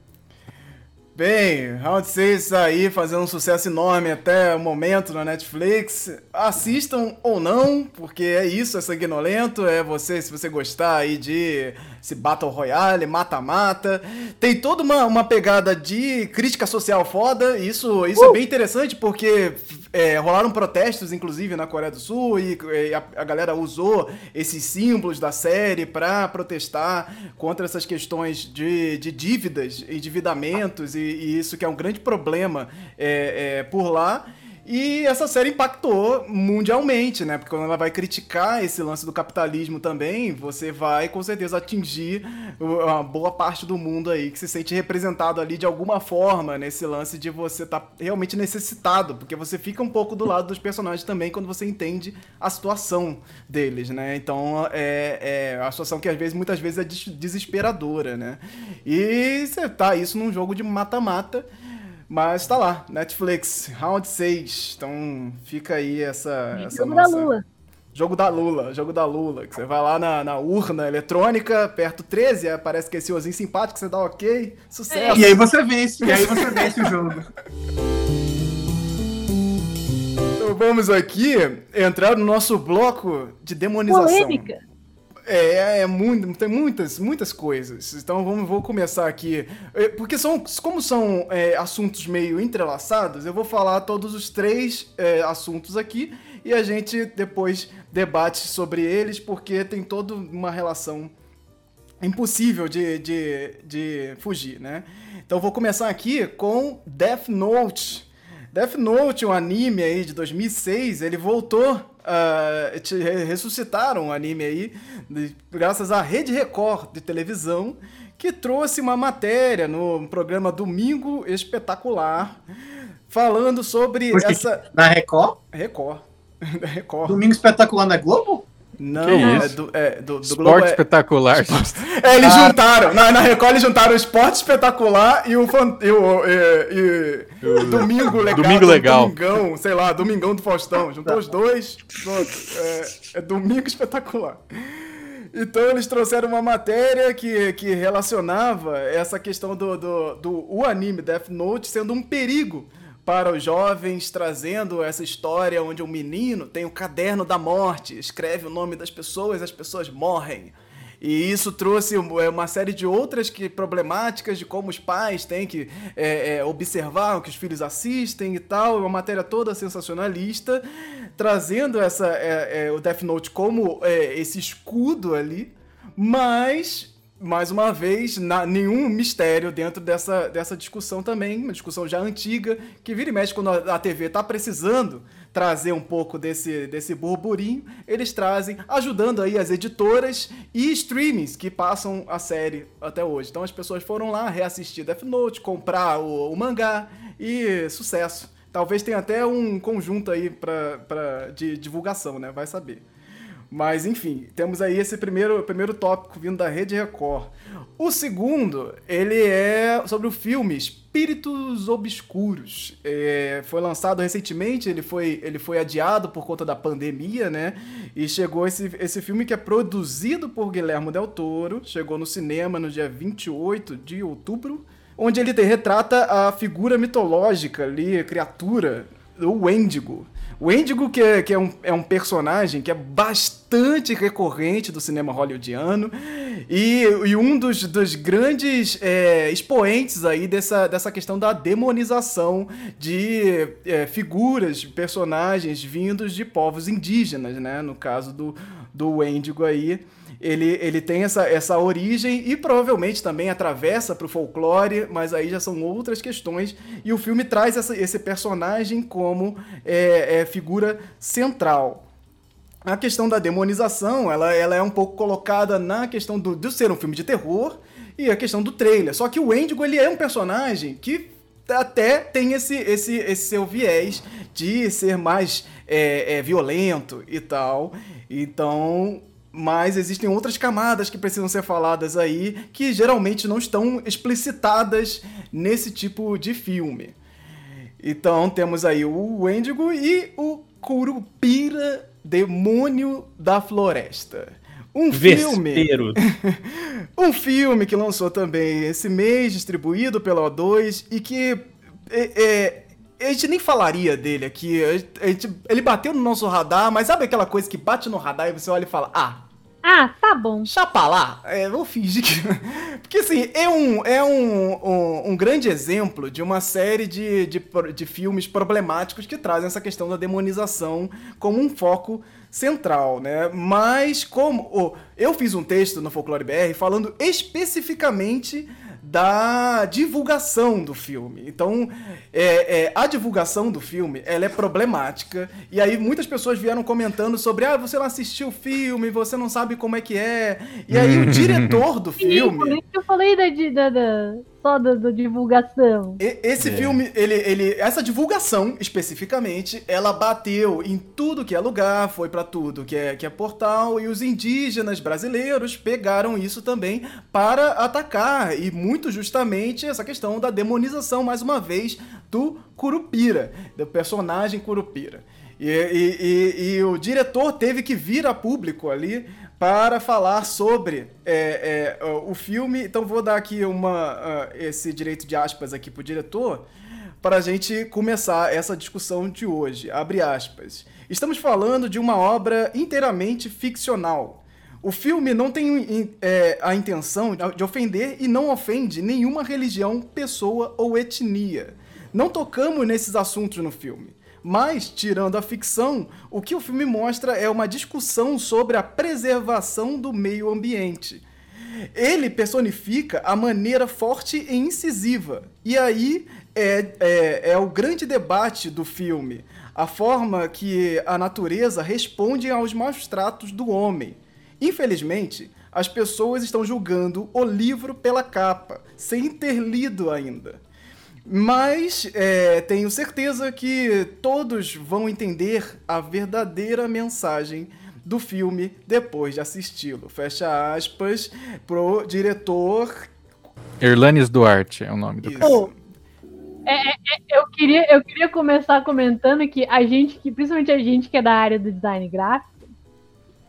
Bem, Round 6 aí fazendo um sucesso enorme até o momento na Netflix. Assistam ou não, porque é isso, é sanguinolento, é você, se você gostar aí de esse Battle Royale, mata-mata. Tem toda uma, uma pegada de crítica social foda, isso, isso é bem interessante porque é, rolaram protestos, inclusive, na Coreia do Sul, e, e a, a galera usou esses símbolos da série pra protestar contra essas questões de, de dívidas, endividamentos, e, e isso que é um grande problema é, é, por lá. E essa série impactou mundialmente, né? Porque quando ela vai criticar esse lance do capitalismo também, você vai com certeza atingir uma boa parte do mundo aí que se sente representado ali de alguma forma nesse lance de você estar realmente necessitado, porque você fica um pouco do lado dos personagens também quando você entende a situação deles, né? Então é, é a situação que às vezes, muitas vezes é des- desesperadora, né? E você tá isso num jogo de mata-mata. Mas tá lá, Netflix, Round 6. Então fica aí essa, essa Jogo da nossa. Lula. Jogo da Lula, jogo da Lula. Que você vai lá na, na urna eletrônica, aperta o 13, aí aparece que esse ozinho simpático, você dá ok, sucesso. E aí você vence, e aí você vence o jogo. Então vamos aqui entrar no nosso bloco de demonização. Polêmica. É, é muito, tem muitas, muitas coisas. Então vamos, vou começar aqui. É, Porque são, como são é, assuntos meio entrelaçados, eu vou falar todos os três é, assuntos aqui e a gente depois debate sobre eles, porque tem toda uma relação impossível de, de, de fugir, né? Então vou começar aqui com Death Note. Death Note, um anime aí de 2006, ele voltou, te- re- ressuscitaram o anime aí, graças à Rede Record de televisão, que trouxe uma matéria no programa Domingo Espetacular, falando sobre Poxa, essa... Na Record, Record. Record. Domingo Espetacular na Globo? Não, Que é isso? do, é, do, do Esporte Globo é- espetacular. É, eles Ah. juntaram. Na, na Record eles juntaram o Esporte Espetacular e o, fan- e o, e- e o Domingo Legal. Domingo Legal. Domingão, sei lá, Domingão do Faustão. Juntou os dois, pronto. É, é Domingo Espetacular. Então eles trouxeram uma matéria que, que relacionava essa questão do, do, do o anime Death Note sendo um perigo para os jovens, trazendo essa história onde um menino tem o caderno da morte, escreve o nome das pessoas, as pessoas morrem. E isso trouxe é, uma série de outras que, problemáticas de como os pais têm que é, é, observar o que os filhos assistem e tal. É uma matéria toda sensacionalista, trazendo essa, é, é, o Death Note como é, esse escudo ali, mas mais uma vez, na- nenhum mistério dentro dessa, dessa discussão também, uma discussão já antiga, que vira e mexe quando a, TV tá precisando trazer um pouco desse, desse burburinho, eles trazem, ajudando aí as editoras e streamings que passam a série até hoje. Então as pessoas foram lá reassistir Death Note, comprar o, o mangá e sucesso. Talvez tenha até um conjunto aí pra, pra, de divulgação, né? Vai saber. Mas enfim, temos aí esse primeiro, primeiro tópico vindo da Rede Record. O segundo, ele é sobre o filme Espíritos Obscuros. É, foi lançado recentemente, ele foi, ele foi adiado por conta da pandemia, né? E chegou esse, esse filme que é produzido por Guilherme Del Toro, chegou no cinema no dia 28 de outubro, onde ele retrata a figura mitológica ali, a criatura, o Wendigo o Índigo, que, é, que é, um, é um personagem que é bastante recorrente do cinema hollywoodiano e, e um dos, dos grandes é, expoentes aí dessa, dessa questão da demonização de é, figuras, personagens vindos de povos indígenas, né? No caso do, do Wendigo aí ele, ele tem essa, essa origem e provavelmente também atravessa para o folclore, mas aí já são outras questões. E o filme traz essa, esse personagem como é, é, figura central. A questão da demonização, ela, ela é um pouco colocada na questão do, de ser um filme de terror e a questão do trailer. Só que o Wendigo, ele é um personagem que até tem esse, esse, esse seu viés de ser mais é, é, violento e tal. Então, mas existem outras camadas que precisam ser faladas aí que geralmente não estão explicitadas nesse tipo de filme. Então temos aí o Wendigo e o Curupira, Demônio da Floresta. Um Vespeiro. filme. um filme que lançou também esse mês, distribuído pela O2, e que é, é, a gente nem falaria dele aqui. A gente, ele bateu no nosso radar, mas sabe aquela coisa que bate no radar e você olha e fala: Ah, ah, tá bom. Chapa lá, é, vou fingir que. Porque assim, é, um, é um, um, um, grande exemplo de uma série de, de, de filmes problemáticos que trazem essa questão da demonização como um foco central, né? Mas como. Oh, eu fiz um texto no Folclore BR falando especificamente da divulgação do filme. Então, é, é, a divulgação do filme, ela é problemática. E aí muitas pessoas vieram comentando sobre, ah, você não assistiu o filme, você não sabe como é que é. E aí o diretor do filme... eu falei da, da, da só da, da divulgação. E, esse é. filme, ele, ele, essa divulgação especificamente, ela bateu em tudo que é lugar, foi para tudo que é, que é portal, e os indígenas brasileiros pegaram isso também para atacar, e muito justamente essa questão da demonização, mais uma vez, do Curupira, do personagem Curupira. E, e, e, e, o diretor teve que vir a público ali para falar sobre é, é, o filme. Então vou dar aqui uma, uh, esse direito de aspas aqui para o diretor para a gente começar essa discussão de hoje. Abre aspas. Estamos falando de uma obra inteiramente ficcional. O filme não tem é, a intenção de ofender e não ofende nenhuma religião, pessoa ou etnia. Não tocamos nesses assuntos no filme. Mas, tirando a ficção, o que o filme mostra é uma discussão sobre a preservação do meio ambiente. Ele personifica a maneira forte e incisiva. E aí é, é, é o grande debate do filme. A forma que a natureza responde aos maus tratos do homem. Infelizmente, as pessoas estão julgando o livro pela capa, sem ter lido ainda. Mas é, tenho certeza que todos vão entender a verdadeira mensagem do filme depois de assisti-lo. Fecha aspas pro diretor. Erlanes Duarte é o nome do cara. É, é, é, eu, queria, eu queria começar comentando que a gente, que, principalmente a gente que é da área do design gráfico,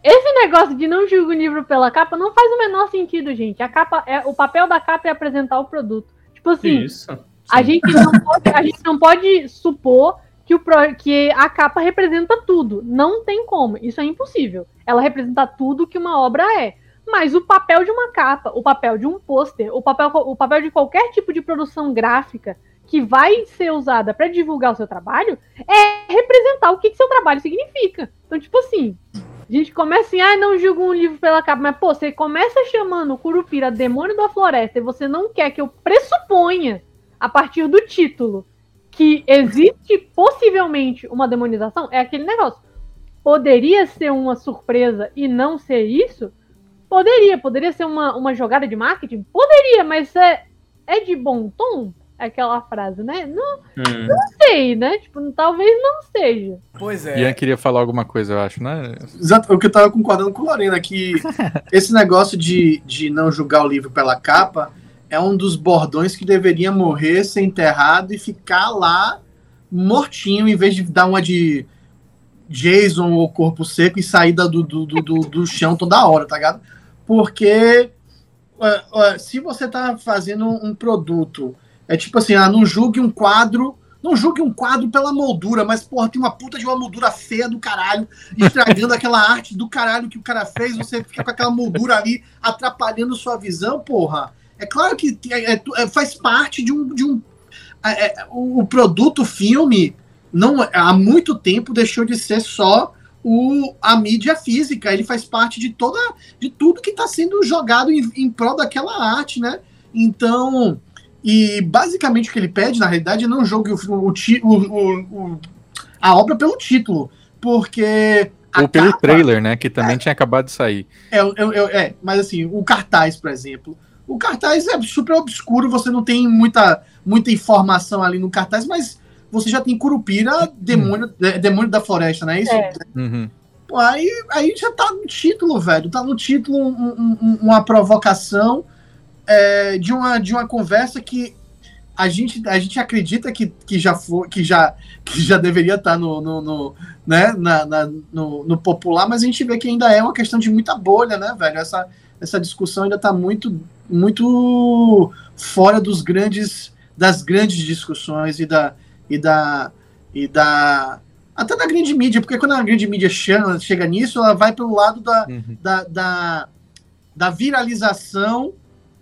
esse negócio de não julgar o livro pela capa não faz o menor sentido, gente. A capa é, o papel da capa é apresentar o produto. Tipo assim, Isso. A gente, não pode, a gente não pode supor que, o, que a capa representa tudo. Não tem como. Isso é impossível. Ela representa tudo que uma obra é. Mas o papel de uma capa, o papel de um pôster, o papel, o papel de qualquer tipo de produção gráfica que vai ser usada para divulgar o seu trabalho é representar o que, que seu trabalho significa. Então, tipo assim, a gente começa assim, ah, não julgo um livro pela capa, mas pô, você começa chamando o Curupira demônio da floresta e você não quer que eu pressuponha a partir do título que existe possivelmente uma demonização, é aquele negócio. Poderia ser uma surpresa e não ser isso? Poderia, poderia ser uma, uma jogada de marketing? Poderia, mas é, é de bom tom? Aquela frase, né? Não, Hum. não sei, né? Tipo, talvez não seja. Pois é. Ian queria falar alguma coisa, eu acho, né? Exato, o que eu tava concordando com o Lorena, que esse negócio de, de não julgar o livro pela capa é um dos bordões que deveria morrer, ser enterrado e ficar lá mortinho, em vez de dar uma de Jason ou corpo seco e sair do, do, do, do, do chão toda hora, tá ligado? Porque é, é, se você tá fazendo um produto, é tipo assim, ah, não julgue um quadro. Não julgue um quadro pela moldura, mas, porra, tem uma puta de uma moldura feia do caralho, estragando aquela arte do caralho que o cara fez, você fica com aquela moldura ali atrapalhando sua visão, porra. É claro que é- é- é- faz parte de um. De um é- é, o produto filme não há muito tempo deixou de ser só o, a mídia física. Ele faz parte de toda de tudo que está sendo jogado em, em prol daquela arte, né? Então, e basicamente o que ele pede, na realidade, é não jogue o, o, o- o- a obra pelo título, porque a Ou pelo capa- trailer, né? Que também tinha acabado de sair. é, é, é, é, mas assim, o cartaz, por exemplo. O cartaz é super obscuro, você não tem muita, muita informação ali no cartaz, mas você já tem Curupira, demônio, é, demônio da floresta, não é isso? É. Uhum. Pô, aí, aí já tá no título, velho. Tá no título um- um- uma provocação é, de, uma, de uma conversa que a gente, a gente acredita que, que, já, for, que, já, que já deveria estar no, no, no, né, na, na- no, no popular, mas a gente vê que ainda é uma questão de muita bolha, né, velho? Essa, essa discussão ainda tá muito, muito fora dos grandes, das grandes discussões e da, e da, e da até da grande mídia, porque quando a grande mídia chama, chega nisso, ela vai pelo lado da, Uhum. da, da, da viralização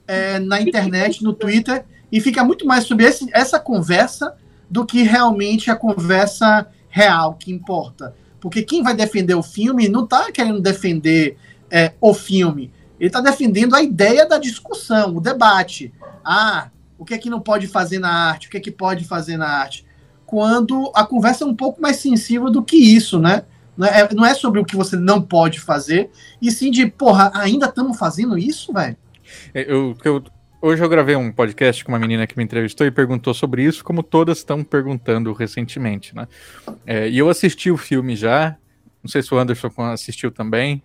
é, na internet, no Twitter, e fica muito mais sobre esse, essa conversa do que realmente a conversa real que importa. Porque quem vai defender o filme não está querendo defender é, o filme, ele está defendendo a ideia da discussão, o debate. Ah, o que é que não pode fazer na arte? O que é que pode fazer na arte? Quando a conversa é um pouco mais sensível do que isso, né? Não é, não é sobre o que você não pode fazer, e sim de, porra, ainda estamos fazendo isso, velho? É, Eu, eu- hoje eu gravei um podcast com uma menina que me entrevistou e perguntou sobre isso, como todas estão perguntando recentemente, né? É, e eu assisti o filme já, não sei se o Anderson assistiu também.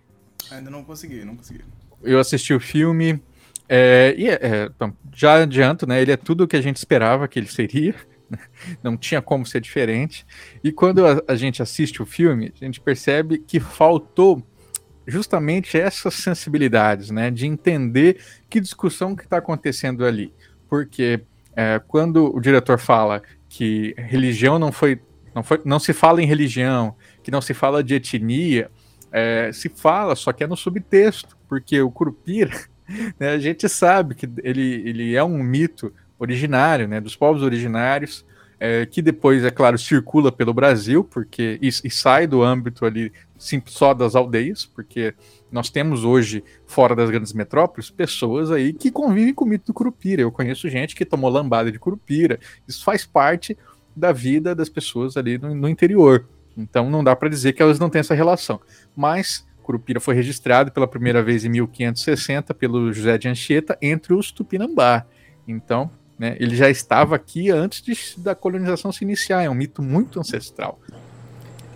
Ainda não consegui, não consegui. Eu assisti o filme, é, e é, é, já adianto, né? Ele é tudo o que a gente esperava que ele seria. Não tinha como ser diferente. E quando a, a gente assiste o filme, a gente percebe que faltou justamente essas sensibilidades, né? De entender que discussão que está acontecendo ali. Porque é, quando o diretor fala que religião não foi, não foi. Não se fala em religião, que não se fala de etnia, é, se fala, só que é no subtexto, porque o Curupira, né, a gente sabe que ele, ele é um mito originário, né, dos povos originários, é, que depois, é claro, circula pelo Brasil, porque e, e sai do âmbito ali sim, só das aldeias, porque nós temos hoje, fora das grandes metrópoles, pessoas aí que convivem com o mito do Curupira. Eu conheço gente que tomou lambada de Curupira. Isso faz parte da vida das pessoas ali no, no interior. Então não dá para dizer que elas não têm essa relação. Mas Curupira foi registrado pela primeira vez em 1560 pelo José de Anchieta entre os Tupinambá. Então, né, ele já estava aqui antes de, da colonização se iniciar. É um mito muito ancestral.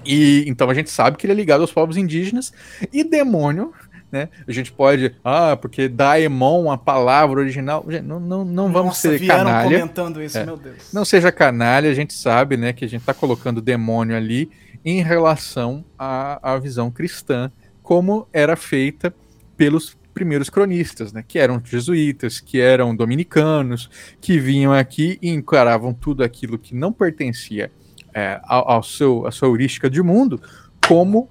E então a gente sabe que ele é ligado aos povos indígenas e demônio. Né? A gente pode, ah, porque daemon, a palavra original, não, não, não vamos Nossa, ser canalha. comentando isso, É. meu Deus. Não seja canalha, a gente sabe, né, que a gente está colocando demônio ali em relação à, à visão cristã, como era feita pelos primeiros cronistas, né, que eram jesuítas, que eram dominicanos, que vinham aqui e encaravam tudo aquilo que não pertencia é, ao, ao seu, à sua heurística de mundo como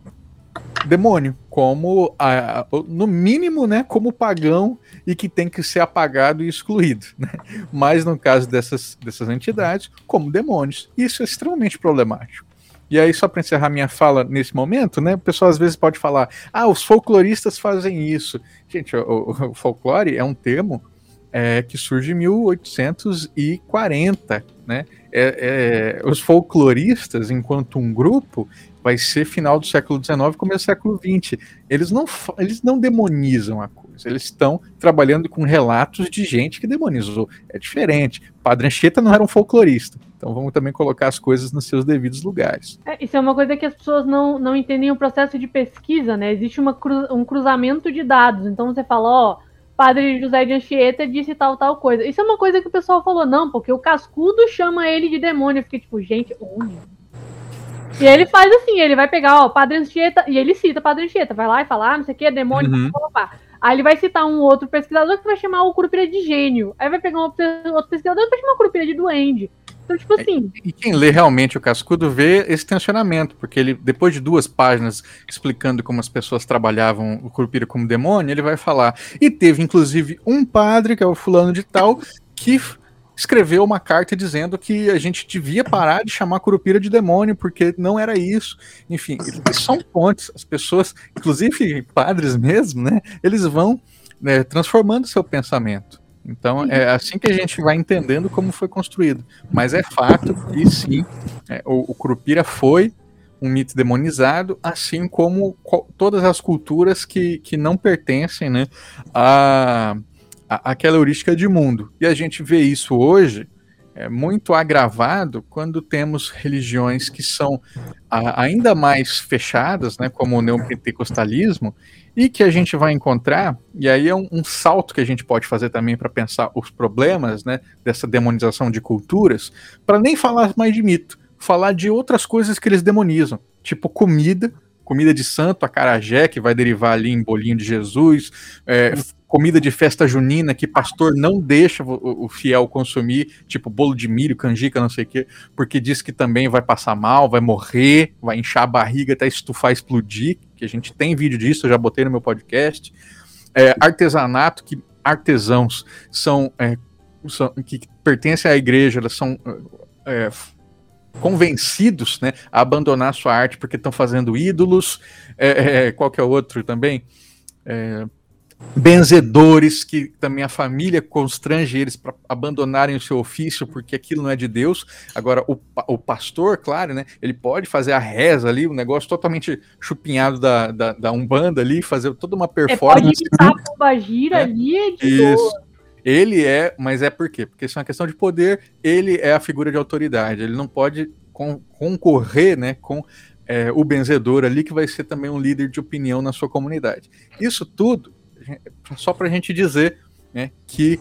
demônio, como a- no mínimo, né, como pagão e que tem que ser apagado e excluído, né? Mas no caso dessas, dessas entidades, como demônios. Isso é extremamente problemático. E aí, só para encerrar minha fala nesse momento, né? O pessoal às vezes pode falar: ah, os folcloristas fazem isso. Gente, o, o- folclore é um termo é, que surge em 1840, né? é, é, os folcloristas, enquanto um grupo, vai ser final do século XIX, começo do século XX. Eles não, eles não demonizam a coisa, eles estão trabalhando com relatos de gente que demonizou. É diferente. Padre Anchieta não era um folclorista. Então vamos também colocar as coisas nos seus devidos lugares. É, isso é uma coisa que as pessoas não, não entendem o processo de pesquisa, né? Existe uma cru, um cruzamento de dados. Então você fala, ó, Padre José de Anchieta disse tal, tal coisa. Isso é uma coisa que o pessoal falou, não, porque o Cascudo chama ele de demônio. Eu fiquei tipo, gente, onde? E ele faz assim, ele vai pegar, ó, Padre Anchieta, e ele cita Padre Anchieta, vai lá e fala, ah, não sei o que, demônio, uhum. Aí ele vai citar um outro pesquisador que vai chamar o Curupira de gênio. Aí vai pegar um outro pesquisador que vai chamar o Curupira de duende. Então, tipo é, assim. E quem lê realmente o Cascudo vê esse tensionamento, porque ele, depois de duas páginas explicando como as pessoas trabalhavam o Curupira como demônio, ele vai falar. E teve, inclusive, um padre, que é o fulano de tal, que escreveu uma carta dizendo que a gente devia parar de chamar Curupira de demônio, porque não era isso. Enfim, são pontes. As pessoas, inclusive padres mesmo, né? Eles vão né, transformando seu pensamento. Então é assim que a gente vai entendendo como foi construído. Mas é fato que sim, é, o, o Curupira foi um mito demonizado, assim como todas as culturas que, que não pertencem né, a aquela heurística de mundo. E a gente vê isso hoje é muito agravado quando temos religiões que são a, ainda mais fechadas, né, como o neopentecostalismo, e que a gente vai encontrar, e aí é um, um salto que a gente pode fazer também para pensar os problemas né, dessa demonização de culturas, para nem falar mais de mito, falar de outras coisas que eles demonizam, tipo comida, comida de santo, acarajé, que vai derivar ali em bolinho de Jesus, é, comida de festa junina que pastor não deixa o, o, fiel consumir, tipo bolo de milho, canjica, não sei o quê, porque diz que também vai passar mal, vai morrer, vai inchar a barriga até estufar, explodir, que a gente tem vídeo disso, eu já botei no meu podcast. É, artesanato, que artesãos são, é, são, que pertencem à igreja, elas são é, convencidos né, a abandonar sua arte porque estão fazendo ídolos. É, é, qual que é o outro também? É, benzedores que também a família constrange eles para abandonarem o seu ofício porque aquilo não é de Deus. Agora, o, o pastor, claro, né? Ele pode fazer a reza ali, um negócio totalmente chupinhado da, da, da Umbanda ali, fazer toda uma performance. É, pode a pomba gira é, ali é de Isso. Boa. Ele é, mas é por quê? Porque isso é uma questão de poder, ele é a figura de autoridade, ele não pode con concorrer né, com é, o benzedor ali, que vai ser também um líder de opinião na sua comunidade. Isso tudo só para a gente dizer né, que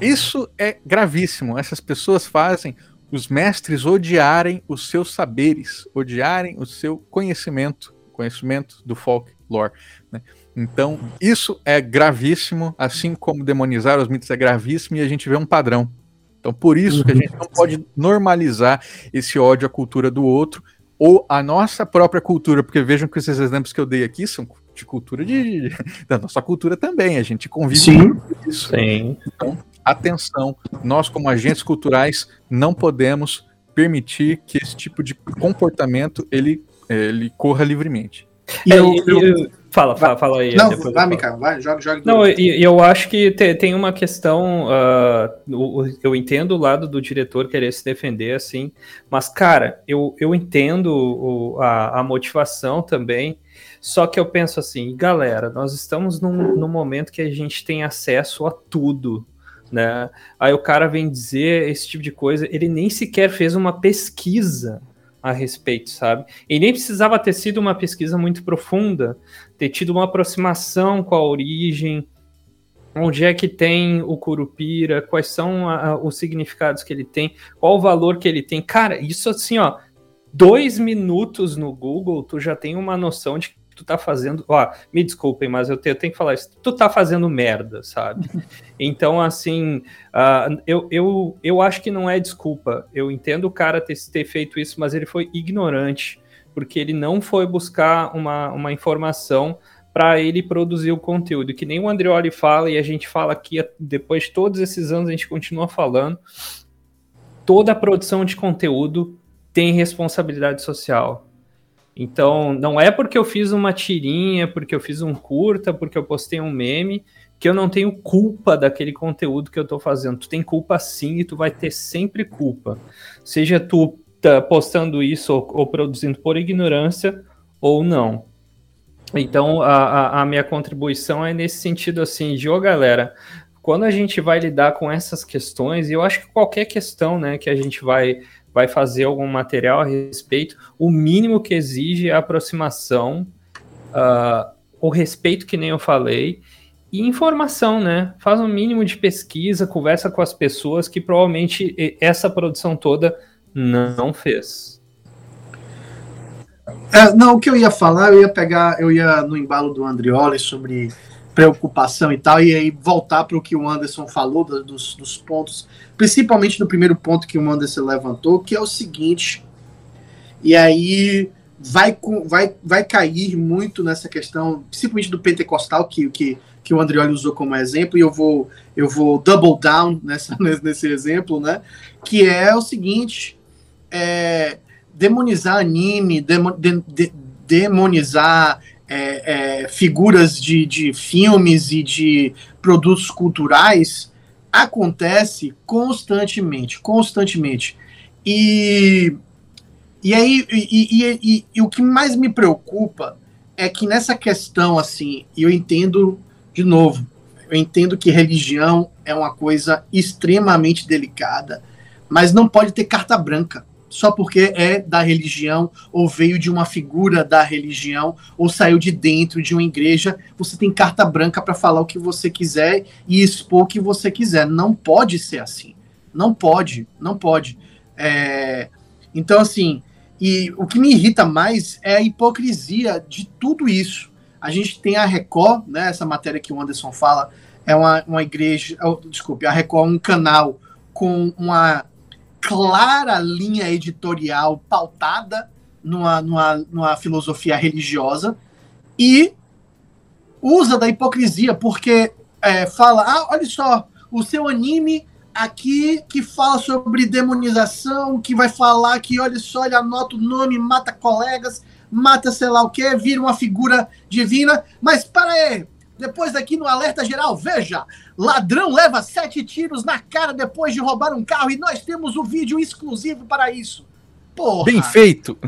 isso é gravíssimo. Essas pessoas fazem os mestres odiarem os seus saberes, odiarem o seu conhecimento, conhecimento do folklore. Né? Então, isso é gravíssimo, assim como demonizar os mitos é gravíssimo, e a gente vê um padrão. Então, por isso que a gente não pode normalizar esse ódio à cultura do outro, ou a nossa própria cultura, porque vejam que esses exemplos que eu dei aqui são de cultura de, da nossa cultura também. A gente convive Sim. com isso. Sim. Então, atenção, nós como agentes culturais não podemos permitir que esse tipo de comportamento ele, ele corra livremente. E eu, eu, fala, fala, fala aí. Não, vai, Mikael, vai, joga, joga. Não, eu, eu acho que te, tem uma questão. Uh, eu entendo o lado do diretor querer se defender, assim, mas, cara, eu, eu entendo o, a, a motivação também. Só que eu penso assim, galera, nós estamos num, num momento que a gente tem acesso a tudo, né? Aí o cara vem dizer esse tipo de coisa, ele nem sequer fez uma pesquisa a respeito, sabe? E nem precisava ter sido uma pesquisa muito profunda, ter tido uma aproximação com a origem, onde é que tem o curupira, quais são a, os significados que ele tem, qual o valor que ele tem. Cara, isso assim, ó, dois minutos no Google, tu já tem uma noção de tu tá fazendo. Ó, me desculpem, mas eu tenho, eu tenho que falar isso. Tu tá fazendo merda, sabe? Então, assim, uh, eu, eu, eu acho que não é desculpa. Eu entendo o cara ter, ter feito isso, mas ele foi ignorante, porque ele não foi buscar uma, uma informação para ele produzir o conteúdo. Que nem o Andreoli fala, e a gente fala aqui, depois de todos esses anos, a gente continua falando. Toda a produção de conteúdo tem responsabilidade social. Então, não é porque eu fiz uma tirinha, porque eu fiz um curta, porque eu postei um meme, que eu não tenho culpa daquele conteúdo que eu estou fazendo. Tu tem culpa sim e tu vai ter sempre culpa. Seja tu tá postando isso ou, ou produzindo por ignorância ou não. Então, a, a, minha contribuição é nesse sentido assim, de, ô oh, galera, quando a gente vai lidar com essas questões, e eu acho que qualquer questão né, que a gente vai, vai fazer algum material a respeito, o mínimo que exige é a aproximação, uh, o respeito que nem eu falei, e informação, né? Faz um mínimo de pesquisa, conversa com as pessoas que provavelmente essa produção toda não fez. É, não, o que eu ia falar, eu ia pegar, eu ia no embalo do Andrioli sobre preocupação e tal, e aí voltar para o que o Anderson falou dos, dos pontos, principalmente no primeiro ponto que o Anderson levantou, que é o seguinte, e aí vai, vai, vai cair muito nessa questão, principalmente do pentecostal, que, que, que o Andrioli usou como exemplo, e eu vou, eu vou double down nessa, nesse exemplo, né? Que é o seguinte: é, demonizar anime, de, de, demonizar é, é, figuras de, de filmes e de produtos culturais acontece constantemente, constantemente. E, e aí, e, e, e, e, o que mais me preocupa é que nessa questão, assim, eu entendo, de novo, eu entendo que religião é uma coisa extremamente delicada, mas não pode ter carta branca só porque é da religião, ou veio de uma figura da religião, ou saiu de dentro de uma igreja, você tem carta branca para falar o que você quiser e expor o que você quiser. Não pode ser assim. Não pode, não pode. É... Então, assim, e o que me irrita mais é a hipocrisia de tudo isso. A gente tem a Record, né, essa matéria que o Anderson fala, é uma, uma igreja, oh, desculpe, a Record é um canal com uma clara linha editorial pautada numa, numa, numa filosofia religiosa e usa da hipocrisia, porque é, fala: ah, olha só, o seu anime aqui que fala sobre demonização, que vai falar que, olha só, ele anota o nome, mata colegas, mata sei lá o que, vira uma figura divina, mas para aí, depois aqui no alerta geral, veja, ladrão leva sete tiros na cara depois de roubar um carro e nós temos o um vídeo exclusivo para isso. Porra. Bem feito.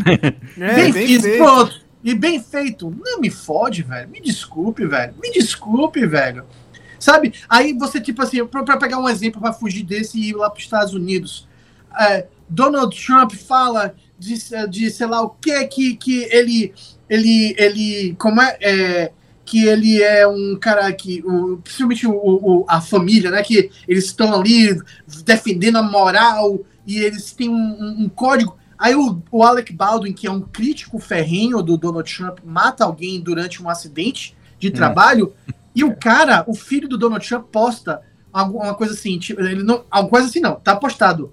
É, bem, bem feito. Pronto. E bem feito. Não me fode, velho. Me desculpe, velho. Me desculpe, velho. Sabe? Aí você, tipo assim, para pegar um exemplo para fugir desse e ir lá para os Estados Unidos. É, Donald Trump fala de, de sei lá o que que, que ele ele ele como é, é que ele é um cara que, o, principalmente o, o, a família, né, que eles estão ali defendendo a moral e eles têm um, um, um código. Aí o, o, Alec Baldwin, que é um crítico ferrenho do Donald Trump, mata alguém durante um acidente de hum. trabalho e o cara, o filho do Donald Trump, posta alguma coisa assim, tipo, ele não, alguma coisa assim não, tá postado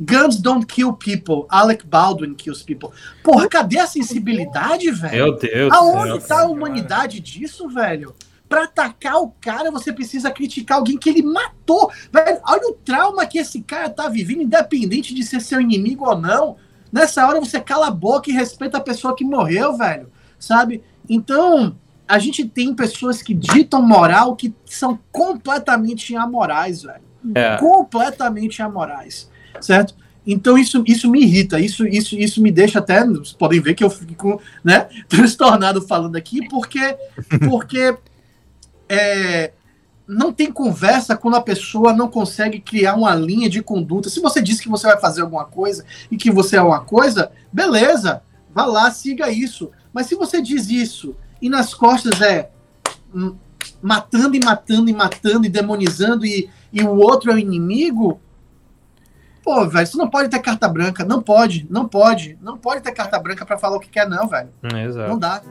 Guns don't kill people. Alec Baldwin kills people. Porra, cadê a sensibilidade, velho? Meu Deus. Aonde Deus, tá a humanidade disso, velho? Pra atacar o cara, você precisa criticar alguém que ele matou. Velho, olha o trauma que esse cara tá vivendo, independente de ser seu inimigo ou não. Nessa hora você cala a boca e respeita a pessoa que morreu, velho. Sabe? Então, a gente tem pessoas que ditam moral que são completamente amorais, velho. É. Completamente amorais certo? Então isso, isso me irrita, isso, isso, isso me deixa até, vocês podem ver que eu fico, né, transtornado falando aqui, porque, porque é, não tem conversa quando a pessoa não consegue criar uma linha de conduta. Se você diz que você vai fazer alguma coisa e que você é uma coisa, beleza, vá lá, siga isso. Mas se você diz isso e nas costas é matando e matando e matando e demonizando e, e o outro é o inimigo, Pô, velho, você não pode ter carta branca. Não pode, não pode. Não pode ter carta branca para falar o que quer, não, velho. É, exato. Não dá.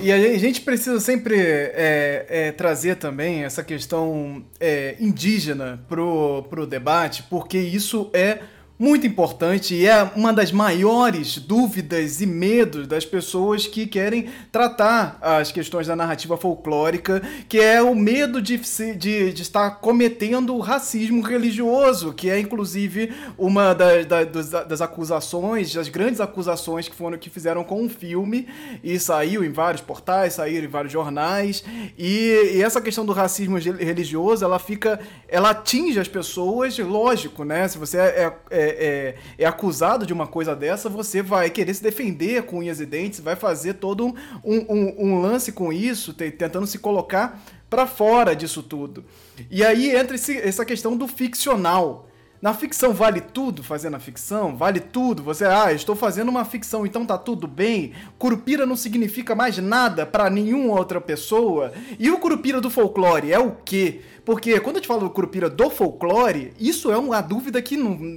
E a gente precisa sempre é, é, trazer também essa questão é, indígena pro, pro debate, porque isso é muito importante e é uma das maiores dúvidas e medos das pessoas que querem tratar as questões da narrativa folclórica, que é o medo de, de, de estar cometendo racismo religioso, que é inclusive uma das, das, das, acusações, das grandes acusações que foram que fizeram com o filme e saiu em vários portais, saiu em vários jornais e, e essa questão do racismo religioso, ela fica, ela atinge as pessoas, lógico, né? Se você é, é é, é, acusado de uma coisa dessa, você vai querer se defender com unhas e dentes, vai fazer todo um, um, um lance com isso, tentando se colocar para fora disso tudo. E aí entra esse, essa questão do ficcional. Na ficção vale tudo fazer na ficção? Vale tudo? Você, ah, estou fazendo uma ficção, então tá tudo bem? Curupira não significa mais nada para nenhuma outra pessoa? E o curupira do folclore é o quê? Porque quando eu te falo curupira do folclore, isso é uma dúvida que,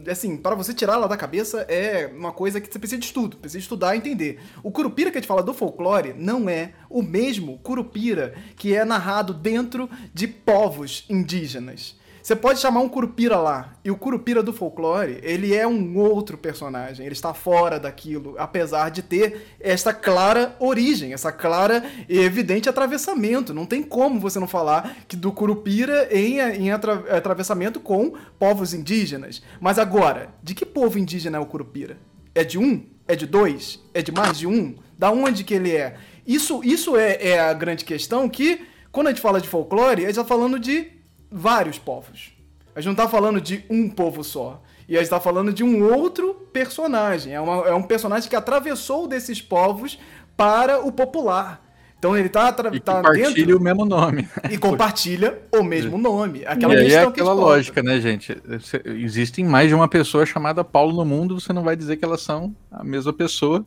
assim, para você tirar ela da cabeça é uma coisa que você precisa de estudo, precisa estudar e entender. O curupira que a gente fala do folclore não é o mesmo curupira que é narrado dentro de povos indígenas. Você pode chamar um Curupira lá, e o Curupira do folclore, ele é um outro personagem, ele está fora daquilo, apesar de ter esta clara origem, essa clara e evidente atravessamento. Não tem como você não falar que do Curupira em, em atra, atravessamento com povos indígenas. Mas agora, de que povo indígena é o Curupira? É de um? É de dois? É de mais de um? Da onde que ele é? Isso, isso é, é a grande questão que, quando a gente fala de folclore, a gente está falando de vários povos. A gente não tá falando de um povo só. E a gente tá falando de um outro personagem. É, uma, é um personagem que atravessou desses povos para o popular. Então ele tá, e tá compartilha dentro... o mesmo nome. E compartilha o mesmo nome. Aquela e aí é aquela lógica, né, gente? Existem mais de uma pessoa chamada Paulo no mundo, você não vai dizer que elas são a mesma pessoa.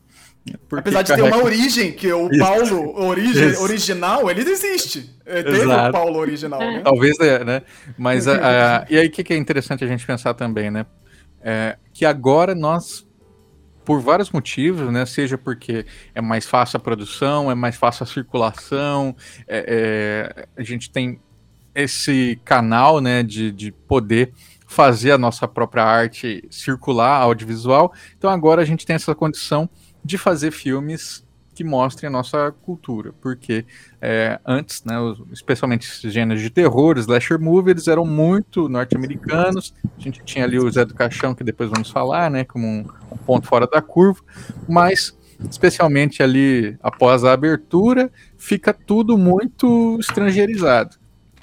Apesar de carrega... ter uma origem, que o Isso. Paulo origem, original, ele existe. É, teve Exato. o Paulo original, né? Talvez, é, né? Mas, a, a, e aí o que, que é interessante a gente pensar também, né? É, que agora nós, por vários motivos, né? Seja porque é mais fácil a produção, é mais fácil a circulação, é, é, a gente tem esse canal, né, de, de poder fazer a nossa própria arte circular, audiovisual. Então agora a gente tem essa condição de fazer filmes que mostrem a nossa cultura, porque é, antes, né, especialmente esses gêneros de terror, slasher movie, eles eram muito norte-americanos, a gente tinha ali o Zé do Caixão, que depois vamos falar, né, como um, um ponto fora da curva, mas especialmente ali após a abertura, fica tudo muito estrangeirizado.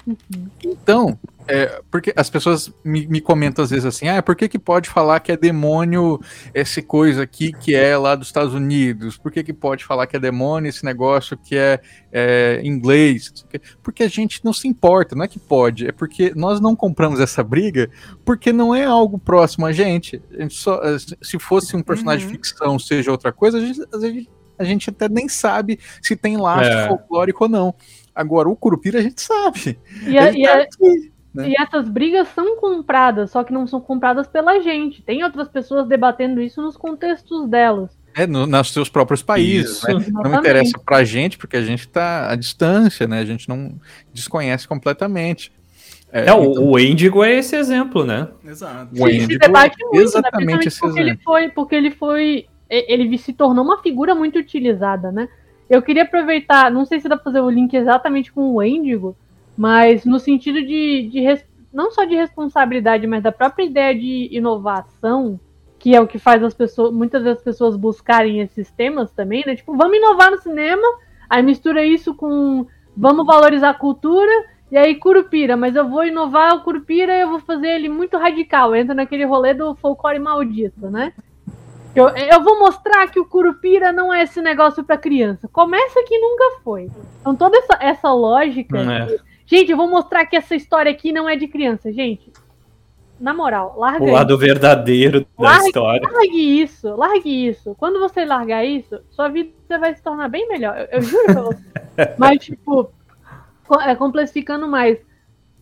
Uhum. Então, é, porque as pessoas me, me, comentam às vezes assim, ah, por que, que pode falar que é demônio essa coisa aqui que é lá dos Estados Unidos? Por que, que pode falar que é demônio esse negócio que é, é inglês? Porque a gente não se importa, não é que pode, é porque nós não compramos essa briga porque não é algo próximo a gente. A gente só, se fosse um personagem uhum. de ficção, seja outra coisa, a gente, a gente, a gente até nem sabe se tem laço é. folclórico ou não. Agora, o Curupira a gente sabe. E, a, e, tá a, né? E essas brigas são compradas, só que não são compradas pela gente. Tem outras pessoas debatendo isso nos contextos delas. É, no, nos seus próprios países. Né? Não interessa pra gente, porque a gente está à distância, né? A gente não desconhece completamente. É, é então... o, Endigo é esse exemplo, né? Exato. O Endigo se debate é muito, exatamente né? esse porque exemplo. Ele foi, porque ele foi. Ele se tornou uma figura muito utilizada, né? Eu queria aproveitar, não sei se dá pra fazer o link exatamente com o Endigo, mas no sentido de, de não só de responsabilidade, mas da própria ideia de inovação, que é o que faz as pessoas, muitas vezes as pessoas buscarem esses temas também, né? Tipo, vamos inovar no cinema, aí mistura isso com vamos valorizar a cultura, e aí Curupira, mas eu vou inovar o Curupira eu vou fazer ele muito radical, entra naquele rolê do folclore maldito, né? Eu, eu vou mostrar que o Curupira não é esse negócio para criança. Começa que nunca foi. Então toda essa, essa lógica é. Gente, eu vou mostrar que essa história aqui não é de criança, gente. Na moral, larga O lado isso. verdadeiro da largue, história. Largue isso, largue isso. Quando você largar isso, sua vida vai se tornar bem melhor. Eu, eu juro pra você. Mas, tipo, é, complexificando mais.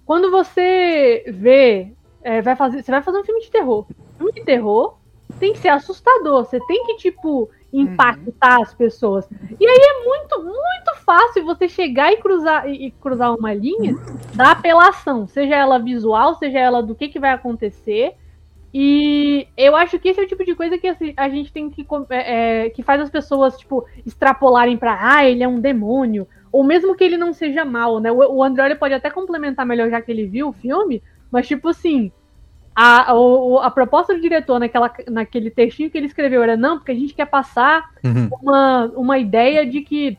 Quando você vê. É, vai fazer, você vai fazer um filme de terror. Filme de terror tem que ser assustador. Você tem que, tipo, impactar as pessoas. E aí é muito, muito fácil você chegar e cruzar e cruzar uma linha da apelação, seja ela visual, seja ela do que, que vai acontecer. E eu acho que esse é o tipo de coisa que assim, a gente tem que. É, é, que faz as pessoas, tipo, extrapolarem pra. Ah, ele é um demônio. Ou mesmo que ele não seja mal, né? O, o André pode até complementar melhor já que ele viu o filme, mas, tipo assim. A, a, a proposta do diretor naquela, naquele textinho que ele escreveu era não, porque a gente quer passar uhum. uma, uma ideia de que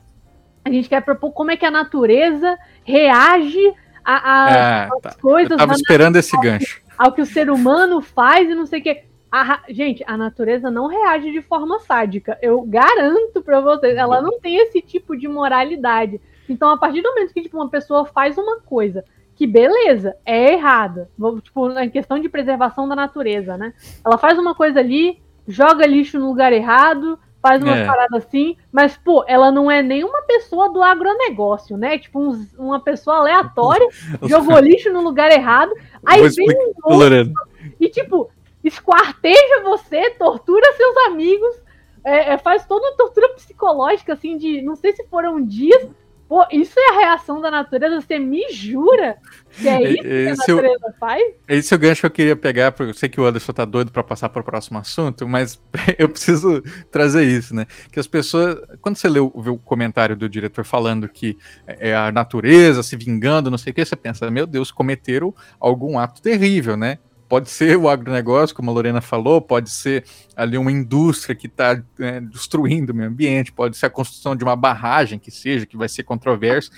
a gente quer propor como é que a natureza reage a, a, às tá. coisas. Eu tava esperando esse gancho ao que o ser humano faz e não sei o que. A, gente, a natureza não reage de forma sádica. Eu garanto para vocês, ela não tem esse tipo de moralidade. Então, a partir do momento que tipo, uma pessoa faz uma coisa que, beleza, é errada, tipo, em questão de preservação da natureza, né? Ela faz uma coisa ali, joga lixo no lugar errado, faz uma é. parada assim, mas, pô, ela não é nenhuma pessoa do agronegócio, né? Tipo, um, uma pessoa aleatória, jogou lixo no lugar errado, aí vem um outro, e, tipo, esquarteja você, tortura seus amigos, é, é, faz toda uma tortura psicológica, assim, de, não sei se foram dias, Pô, isso é a reação da natureza? Você me jura que é isso esse que a natureza eu, faz? Esse é o gancho que eu queria pegar, porque eu sei que o Anderson tá doido para passar para o próximo assunto, mas eu preciso trazer isso, né? Que as pessoas, quando você lê o, o comentário do diretor falando que é a natureza se vingando, não sei o que, você pensa, meu Deus, cometeram algum ato terrível, né? Pode ser o agronegócio, como a Lorena falou, pode ser ali uma indústria que está né, destruindo o meio ambiente, pode ser a construção de uma barragem que seja, que vai ser controverso.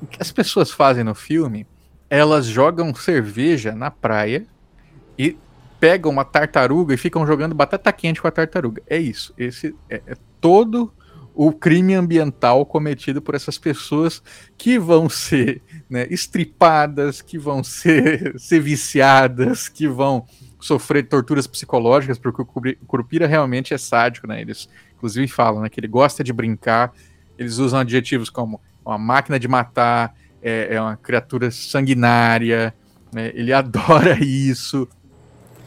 O que as pessoas fazem no filme, elas jogam cerveja na praia e pegam uma tartaruga e ficam jogando batata quente com a tartaruga. É isso. Esse é, é todo o crime ambiental cometido por essas pessoas que vão ser né, estripadas, que vão ser, ser viciadas, que vão sofrer torturas psicológicas, porque o Curupira realmente é sádico, né? Eles inclusive falam né, que ele gosta de brincar, eles usam adjetivos como uma máquina de matar, é, é uma criatura sanguinária, né, ele adora isso.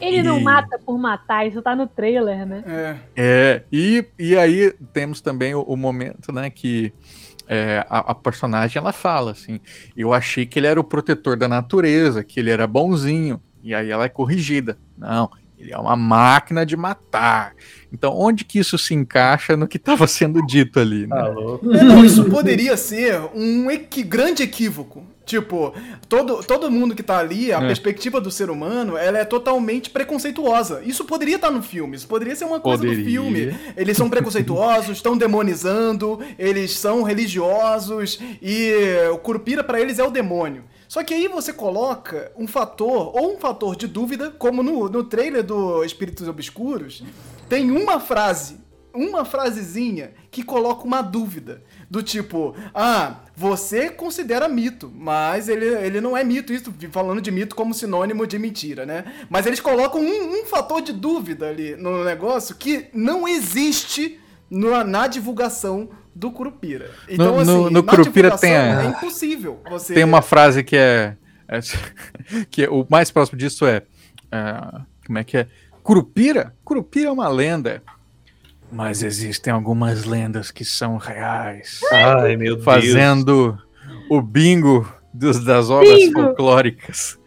Ele e... não mata por matar, isso tá no trailer, né? É, é e, e aí temos também o, o momento, né, que é, a, a, personagem ela fala assim: eu achei que ele era o protetor da natureza, que ele era bonzinho, e aí ela é corrigida. Não, ele é uma máquina de matar. Então, onde que isso se encaixa no que estava sendo dito ali? Né? É, não, isso poderia ser um equi grande equívoco. Tipo, todo, todo mundo que tá ali, a é. perspectiva do ser humano, ela é totalmente preconceituosa. Isso poderia estar tá no filme, isso poderia ser uma coisa poderia. do filme. Eles são preconceituosos, estão demonizando, eles são religiosos e o Curupira para eles é o demônio. Só que aí você coloca um fator, ou um fator de dúvida, como no, no trailer do Espíritos Obscuros, tem uma frase, uma frasezinha que coloca uma dúvida. Do tipo, ah, você considera mito, mas ele, ele não é mito, isso falando de mito como sinônimo de mentira, né? Mas eles colocam um, um fator de dúvida ali no negócio que não existe no, na divulgação do Curupira. Então, no, assim, no, no Curupira tem a, é impossível você... Tem uma frase que é, é que é, o mais próximo disso é, é como é que é? Curupira? Curupira é uma lenda. Mas existem algumas lendas que são reais. Ai, meu Deus. Fazendo o bingo dos, das obras bingo. folclóricas.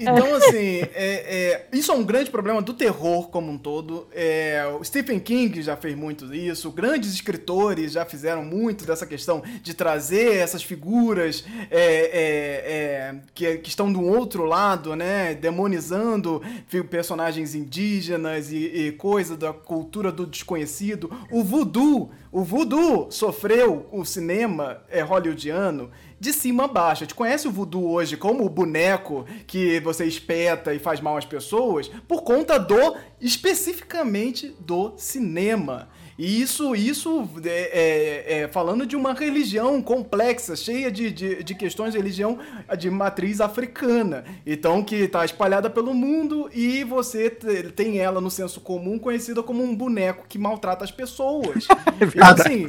Então, assim, é, é, isso é um grande problema do terror como um todo. É, o Stephen King já fez muito isso, grandes escritores já fizeram muito dessa questão de trazer essas figuras é, é, é, que, que, estão do outro lado, né? Demonizando personagens indígenas e, e coisa da cultura do desconhecido. O voodoo, o voodoo sofreu o cinema hollywoodiano de cima a baixo. A gente conhece o voodoo hoje como o boneco que você espeta e faz mal às pessoas por conta do, especificamente, do cinema. E isso, isso é, é, é, falando de uma religião complexa, cheia de, de, de, questões de religião de matriz africana. Então, que está espalhada pelo mundo e você tem ela no senso comum conhecida como um boneco que maltrata as pessoas. É então, assim,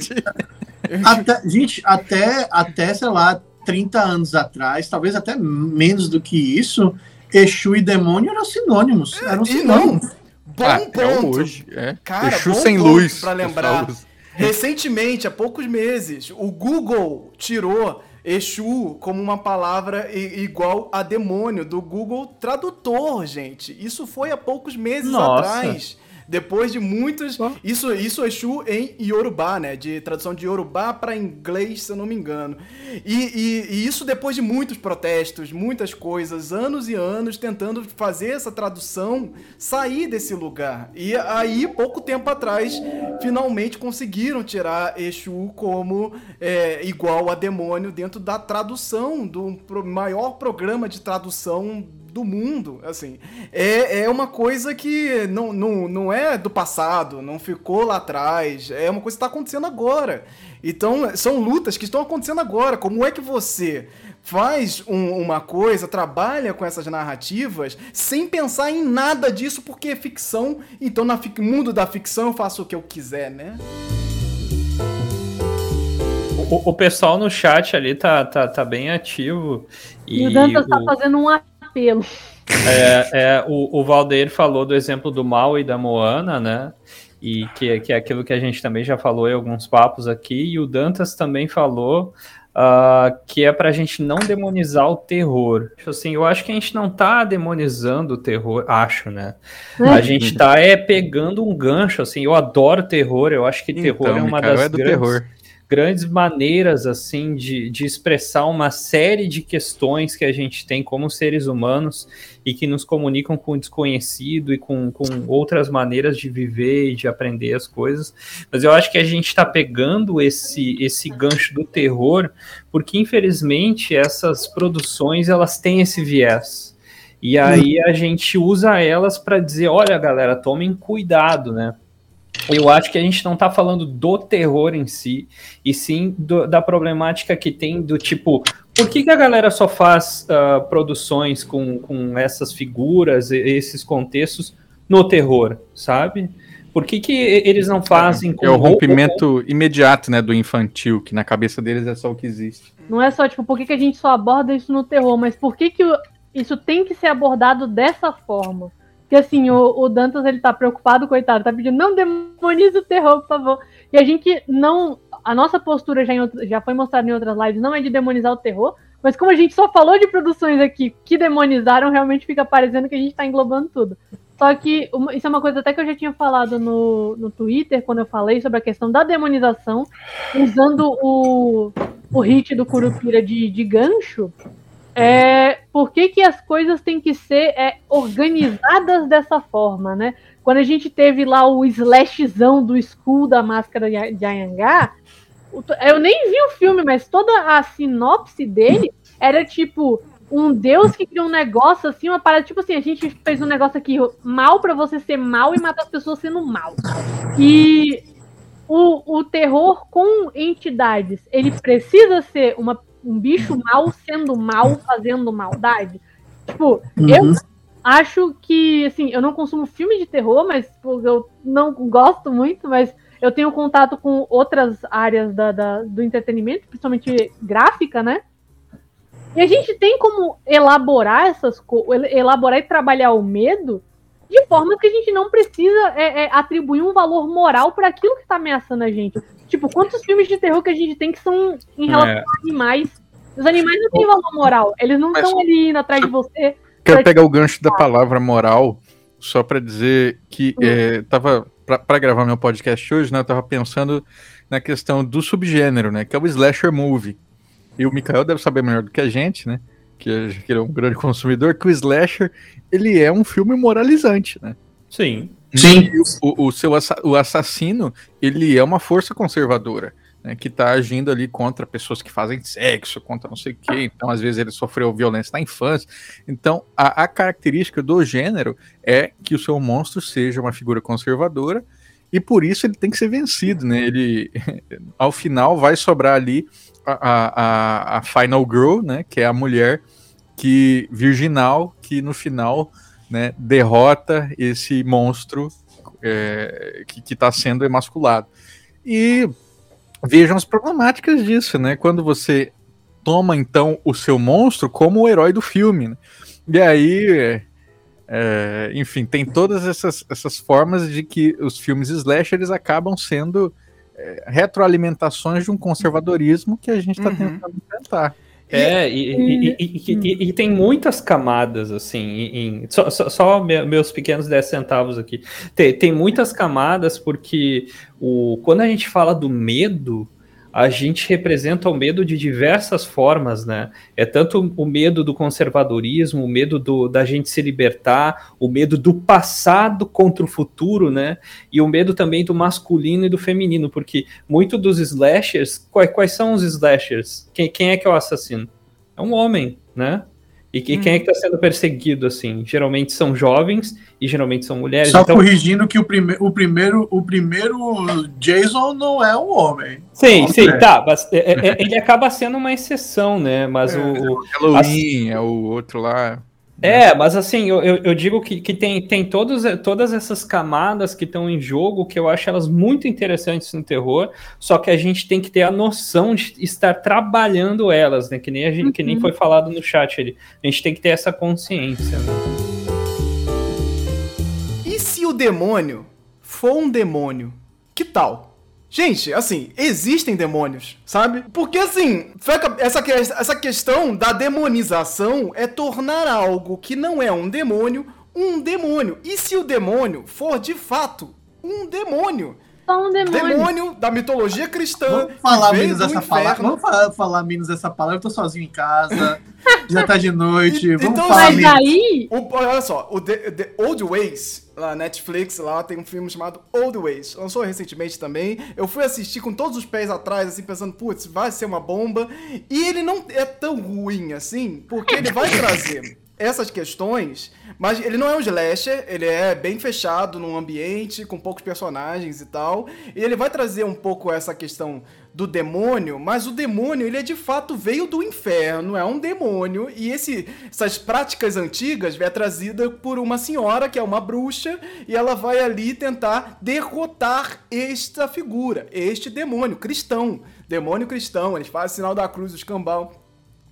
até, gente, até, até, sei lá, 30 anos atrás, talvez até menos do que isso, Exu e demônio eram sinônimos. É, eram sinônimos. Bom ah, ponto. É hoje, é. Cara, Exu sem luz. Pra lembrar. Recentemente, há poucos meses, o Google tirou Exu como uma palavra igual a demônio do Google Tradutor, gente. Isso foi há poucos meses Nossa. atrás. Depois de muitos. Isso, isso Exu em Yorubá, né? De tradução de Yorubá para inglês, se eu não me engano. E, e, e, isso depois de muitos protestos, muitas coisas, anos e anos tentando fazer essa tradução sair desse lugar. E aí, pouco tempo atrás, finalmente conseguiram tirar Exu como é, igual a demônio dentro da tradução do maior programa de tradução do mundo, assim. É, é uma coisa que não, não, não é do passado, não ficou lá atrás, é uma coisa que está acontecendo agora. Então, são lutas que estão acontecendo agora. Como é que você faz um, uma coisa, trabalha com essas narrativas, sem pensar em nada disso, porque é ficção, então no mundo da ficção eu faço o que eu quiser, né? O, o pessoal no chat ali tá, tá, tá bem ativo. E, e o Dantas tá fazendo um apelo. É, é, o, o Valdeir falou do exemplo do Mal e da Moana, né? E que, que é aquilo que a gente também já falou em alguns papos aqui, e o Dantas também falou Uh, que é para a gente não demonizar o terror. Assim, eu acho que a gente não está demonizando o terror, acho, né? É. A gente está é pegando um gancho, assim, eu adoro terror, eu acho que terror então, é uma das é grandes, terror grandes maneiras assim de, de expressar uma série de questões que a gente tem como seres humanos e que nos comunicam com o desconhecido e com, com outras maneiras de viver e de aprender as coisas. Mas eu acho que a gente está pegando esse, esse gancho do terror, porque infelizmente essas produções elas têm esse viés. E aí a gente usa elas para dizer, olha galera, tomem cuidado, né? Eu acho que a gente não está falando do terror em si, e sim do, da problemática que tem do tipo, por que, que a galera só faz uh, produções com, com essas figuras, esses contextos no terror, sabe? Por que, que eles não fazem com... É o rompimento imediato, né, do infantil, que na cabeça deles é só o que existe. Não é só, tipo, por que, que a gente só aborda isso no terror, mas por que, que isso tem que ser abordado dessa forma? Que assim, o, o, Dantas ele tá preocupado, coitado, tá pedindo, não demonize o terror, por favor. E a gente não. A nossa postura já, em, já foi mostrada em outras lives, não é de demonizar o terror, mas como a gente só falou de produções aqui que demonizaram, realmente fica parecendo que a gente tá englobando tudo. Só que uma, isso é uma coisa até que eu já tinha falado no, no Twitter, quando eu falei sobre a questão da demonização, usando o, o hit do Curupira de, de gancho, é, por que, que as coisas têm que ser é, organizadas dessa forma, né? Quando a gente teve lá o slashzão do Skull da máscara de Ayangá, eu nem vi o filme, mas toda a sinopse dele era tipo um deus que criou um negócio assim, uma parada tipo assim, a gente fez um negócio aqui mal para você ser mal e matar as pessoas sendo mal. E o, o terror com entidades, ele precisa ser uma um bicho mal sendo mal, fazendo maldade. Tipo, uhum. eu acho que, assim, eu não consumo filme de terror, mas tipo, eu não gosto muito, mas eu tenho contato com outras áreas da, da, do entretenimento, principalmente gráfica, né? E a gente tem como elaborar essas coisas, elaborar e trabalhar o medo de forma que a gente não precisa é, é, atribuir um valor moral para aquilo que está ameaçando a gente. Tipo, quantos filmes de terror que a gente tem que são em relação é. a animais? Os animais não têm valor moral. Eles não estão ali indo atrás de você. Quero pegar o gancho da palavra moral só para dizer que uhum. é, tava para gravar meu podcast hoje, né? Eu tava pensando na questão do subgênero, né? Que é o slasher movie. E o Mikael deve saber melhor do que a gente, né? Que, ele é um grande consumidor, que o slasher ele é um filme moralizante, né? Sim. Sim. O, o, seu o assassino, ele é uma força conservadora. Né, que está agindo ali contra pessoas que fazem sexo, contra não sei o quê. Então, às vezes, ele sofreu violência na infância. Então, a, a, característica do gênero é que o seu monstro seja uma figura conservadora e por isso ele tem que ser vencido. Né? Ele, ao final, vai sobrar ali a, a, a Final Girl, né, que é a mulher que virginal que no final né, derrota esse monstro é, que está sendo emasculado. E vejam as problemáticas disso, né? Quando você toma então o seu monstro como o herói do filme. Né? E aí, é, enfim, tem todas essas, essas formas de que os filmes slasher eles acabam sendo é, retroalimentações de um conservadorismo que a gente está Uhum. tentando enfrentar. É, e, e- e- e- tem muitas camadas, assim, em, só, só- só me- meus pequenos 10 centavos aqui. Tem, tem muitas camadas porque o, quando a gente fala do medo, a gente representa o medo de diversas formas, né? É tanto o medo do conservadorismo, o medo do, da gente se libertar, o medo do passado contra o futuro, né? E o medo também do masculino e do feminino, porque muito dos slashers, quais, quais são os slashers? Quem, quem é que é o assassino? É um homem, né? E, que- quem é que está sendo perseguido, assim? Geralmente são jovens e geralmente são mulheres. Só então, corrigindo que o, prime o, primeiro, o primeiro Jason não é um homem. sim, sim, É. tá. Mas é- é- é- ele acaba sendo uma exceção, né? Mas É. o, o- Halloween é o outro lá. É, mas assim, eu, eu, eu digo que, que tem, tem todos, todas essas camadas que estão em jogo que eu acho elas muito interessantes no terror, só que a gente tem que ter a noção de estar trabalhando elas, né? Que nem, a gente, que nem Uhum. foi falado no chat ali. A gente tem que ter essa consciência. Né? E se o demônio for um demônio? Que tal? Gente, assim, existem demônios, sabe? Porque assim, essa, que- essa questão da demonização é tornar algo que não é um demônio um demônio. E se o demônio for de fato um demônio? Só um demônio. Demônio da mitologia cristã. Vamos falar menos essa palavra. Vamos falar, falar menos essa palavra. Eu tô sozinho em casa. já tá de noite. E- Vamos então, falar Mas menos. aí, O- olha só, o The, The Old Ways, lá Netflix, lá tem um filme chamado Old Ways. Lançou recentemente também. Eu fui assistir com todos os pés atrás, assim, pensando, putz, vai ser uma bomba. E ele não é tão ruim assim, porque ele vai trazer essas questões, mas ele não é um slasher, ele é bem fechado num ambiente, com poucos personagens e tal. E ele vai trazer um pouco essa questão do demônio, mas o demônio, ele é de fato veio do inferno, é um demônio, e esse, essas práticas antigas é trazida por uma senhora que é uma bruxa, e ela vai ali tentar derrotar esta figura, este demônio cristão, demônio cristão, eles fazem sinal da cruz, o escambau.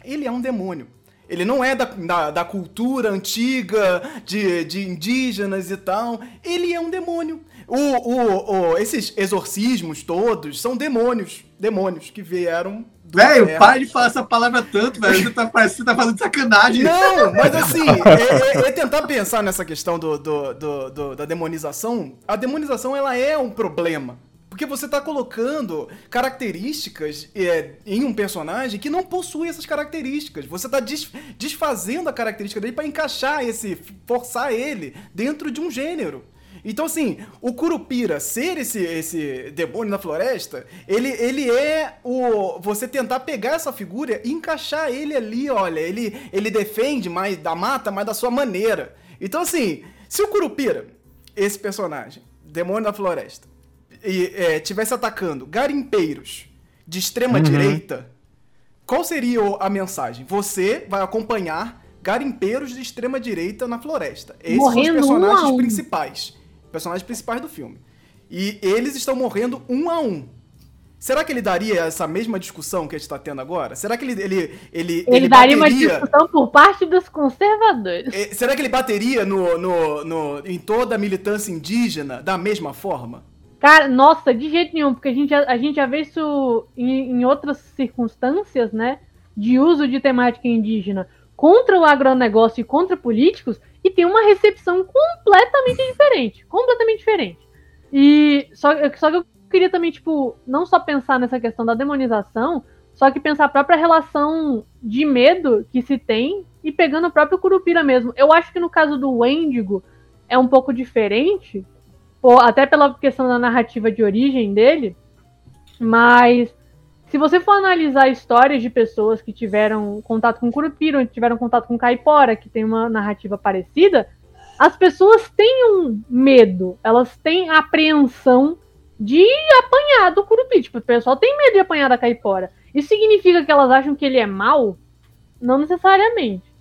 Ele é um demônio. Ele não é da, da, da cultura antiga, de, de indígenas e tal. Ele é um demônio. O, o, o- esses exorcismos todos são demônios. Demônios que vieram do Velho, para de falar essa palavra tanto, velho. Você tá, você tá fazendo sacanagem. Não, mas assim, é, é- é tentar pensar nessa questão do, do- do- do- da demonização. A demonização, ela é um problema. Porque você tá colocando características é, em um personagem que não possui essas características. Você tá des- desfazendo a característica dele pra encaixar esse, forçar ele dentro de um gênero. Então, assim, o Curupira ser esse, esse demônio na floresta, ele, ele é o. Você tentar pegar essa figura e encaixar ele ali, olha. Ele, ele defende mais da mata, mas da sua maneira. Então, assim, se o Curupira, esse personagem, demônio da floresta, e é, tivesse atacando garimpeiros de extrema direita, qual seria a mensagem? Você vai acompanhar garimpeiros de extrema direita na floresta. Esses Morrendo são os um personagens um. principais. Personagens principais do filme. E eles estão morrendo um a um. Será que ele daria essa mesma discussão que a gente está tendo agora? Será que ele. Ele, ele, ele, daria uma bateria- discussão por parte dos conservadores. eh, Será que ele bateria no, no, no- em toda a militância indígena da mesma forma? Cara, nossa, de jeito nenhum, porque a gente já, a gente já vê isso em, em outras circunstâncias, né? De uso de temática indígena contra o agronegócio e contra políticos, e tem uma recepção completamente diferente. Completamente diferente. E só, só que eu queria também, tipo, não só pensar nessa questão da demonização, só que pensar a própria relação de medo que se tem e pegando o próprio Curupira mesmo. Eu acho que no caso do Wendigo é um pouco diferente, até pela questão da narrativa de origem dele, mas se você for analisar histórias de pessoas que tiveram contato com Curupira, que tiveram contato com Caipora, que tem uma narrativa parecida, as pessoas têm um medo, elas têm apreensão de apanhar do Curupira. Tipo, o pessoal tem medo de apanhar da Caipora. Isso significa que elas acham que ele é mau? Não necessariamente.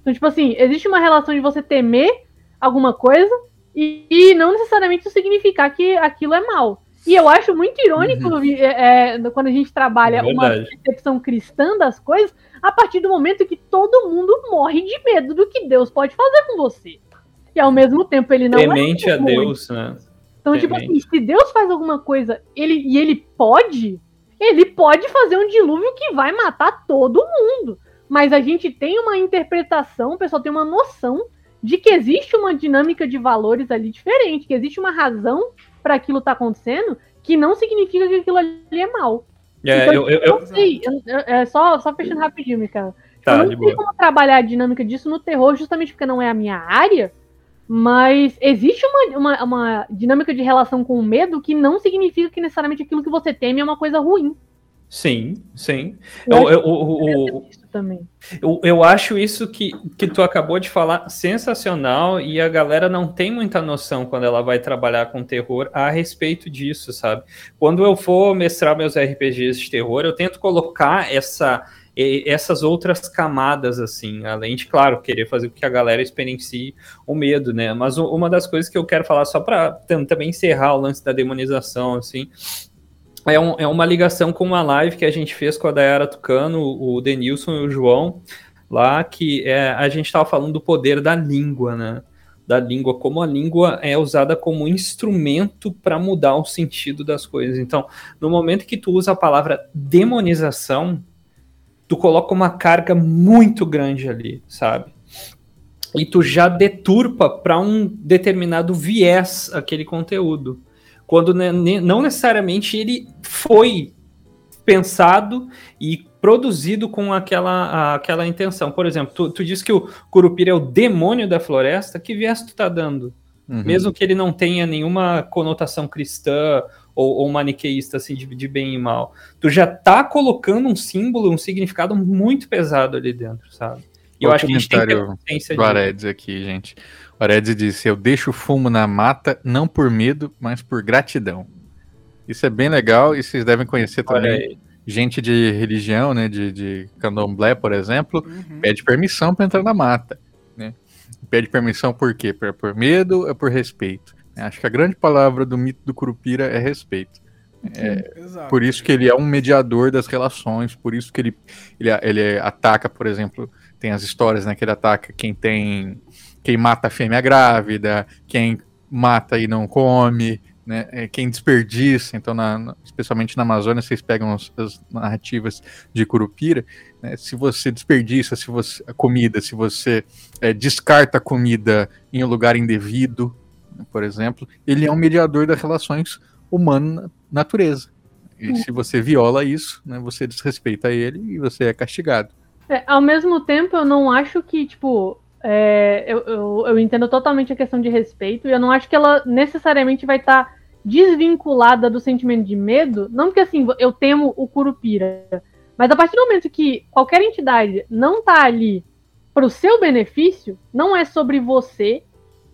Então, tipo assim, existe uma relação de você temer alguma coisa e, e não necessariamente isso significar que aquilo é mal. E eu acho muito irônico vi- é, é, quando a gente trabalha É uma percepção cristã das coisas a partir do momento que todo mundo morre de medo do que Deus pode fazer com você. E ao mesmo tempo ele não Temente é a um demônio. Deus, né? Então, tipo assim, se Deus faz alguma coisa ele, e ele pode, ele pode fazer um dilúvio que vai matar todo mundo. Mas a gente tem uma interpretação, o pessoal tem uma noção de que existe uma dinâmica de valores ali diferente, que existe uma razão para aquilo estar tá acontecendo, que não significa que aquilo ali é mal. É, então, eu, eu, eu, sei, é só, só fechando rapidinho, Micael. Tá, eu não sei boa. como trabalhar a dinâmica disso no terror, justamente porque não é a minha área, mas existe uma, uma, uma, dinâmica de relação com o medo que não significa que necessariamente aquilo que você teme é uma coisa ruim. Sim, sim. Eu, eu, eu, também. Eu, eu acho isso que, que tu acabou de falar sensacional e a galera não tem muita noção quando ela vai trabalhar com terror a respeito disso, sabe? Quando eu for mestrar meus RPGs de terror, eu tento colocar essa essas outras camadas, assim, além de, claro, querer fazer com que a galera experiencie o medo, né? Mas uma das coisas que eu quero falar, só para também encerrar o lance da demonização, assim, é, um, é, uma ligação com uma live que a gente fez com a Dayara Tucano, o Denilson e o João, lá, que é, a gente estava falando do poder da língua, né? Da língua, como a língua é usada como instrumento para mudar o sentido das coisas. Então, no momento que tu usa a palavra demonização, tu coloca uma carga muito grande ali, sabe? E tu já deturpa para um determinado viés aquele conteúdo. Quando não necessariamente ele foi pensado e produzido com aquela, aquela intenção. Por exemplo, tu, tu diz que o Curupira é o demônio da floresta, que viés tu tá dando? Uhum. Mesmo que ele não tenha nenhuma conotação cristã ou, ou maniqueísta assim de, de, bem e mal. Tu já tá colocando um símbolo, um significado muito pesado ali dentro, sabe? E eu acho que a gente tem que ter consciência do Aredes aqui, gente. O Aredes disse: Eu deixo o fumo na mata, não por medo, mas por gratidão. Isso é bem legal e vocês devem conhecer também. Gente de religião, né, de, de candomblé, por exemplo, uhum. pede permissão para entrar na mata. Né? Pede permissão por quê? Por, por medo ou por respeito? Acho que a grande palavra do mito do Curupira é respeito. É, por isso que ele é um mediador das relações, por isso que ele, ele, ele ataca, por exemplo, tem as histórias né, que ele ataca quem tem. Quem mata a fêmea grávida, quem mata e não come, né, é, quem desperdiça. Então, na, especialmente na Amazônia, vocês pegam as, as narrativas de Curupira. Né, se você desperdiça se você, a comida, se você é, descarta a comida em um lugar indevido, por exemplo, ele é um mediador das relações humana-natureza. E se você viola isso, né, você desrespeita ele e você é castigado. É, ao mesmo tempo, eu não acho que, tipo, é, eu, eu, eu, entendo totalmente a questão de respeito e eu não acho que ela necessariamente vai estar tá desvinculada do sentimento de medo. Não porque, assim, eu temo o Curupira, mas a partir do momento que qualquer entidade não tá ali para o seu benefício, não é sobre você,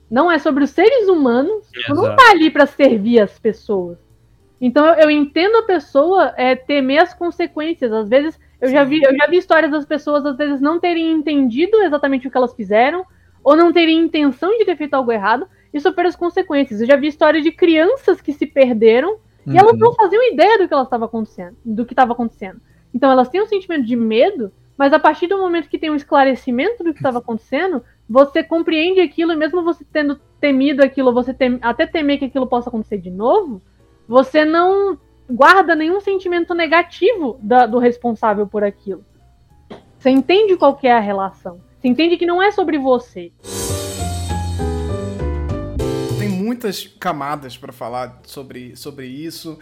não é sobre os seres humanos, não tá ali para servir as pessoas. Então eu, eu, entendo a pessoa é, temer as consequências. Às vezes eu já, vi, eu já vi histórias das pessoas às vezes não terem entendido exatamente o que elas fizeram, ou não terem intenção de ter feito algo errado, e sofrer as consequências. Eu já vi histórias de crianças que se perderam uhum. e elas uhum. não faziam ideia do que elas estava acontecendo, do que estava acontecendo. Então elas têm um sentimento de medo, mas a partir do momento que tem um esclarecimento do que estava acontecendo, você compreende aquilo, e mesmo você tendo temido aquilo, você tem, até temer que aquilo possa acontecer de novo, você não guarda nenhum sentimento negativo da, do responsável por aquilo. Você entende qual é a relação. Você entende que não é sobre você muitas camadas para falar sobre, sobre isso.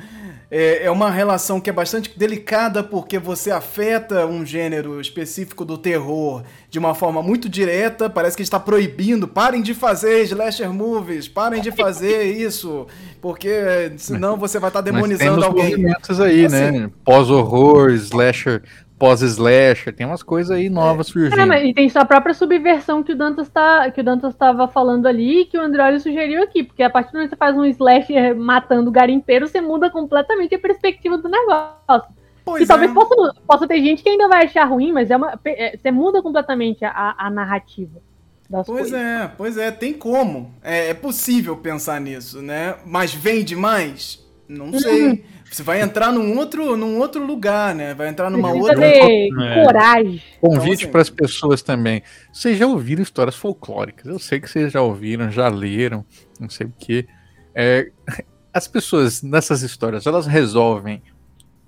É, é uma relação que é bastante delicada porque você afeta um gênero específico do terror de uma forma muito direta. Parece que está proibindo. Parem de fazer slasher movies, parem de fazer isso, porque senão você vai estar demonizando alguém. movimentos aí, assim, né? Pós-horror, slasher pós-slasher, tem umas coisas aí novas é. surgindo. É, e tem a própria subversão que o Dantas tá, que o Dantas estava falando ali, que o Android sugeriu aqui, porque a partir do momento que você faz um slasher matando garimpeiro, você muda completamente a perspectiva do negócio. Pois e é. talvez possa, possa ter gente que ainda vai achar ruim, mas é uma, é, você muda completamente a, a narrativa. pois coisas. é, pois é, tem como. É, é, possível pensar nisso, né? Mas vem demais? Não sei. Você vai entrar num outro, num outro lugar, né? Vai entrar numa outra. Ter é. coragem. Convite então, assim, para as pessoas também. Vocês já ouviram histórias folclóricas? Eu sei que vocês já ouviram, já leram, não sei o quê. É, as pessoas nessas histórias, elas resolvem,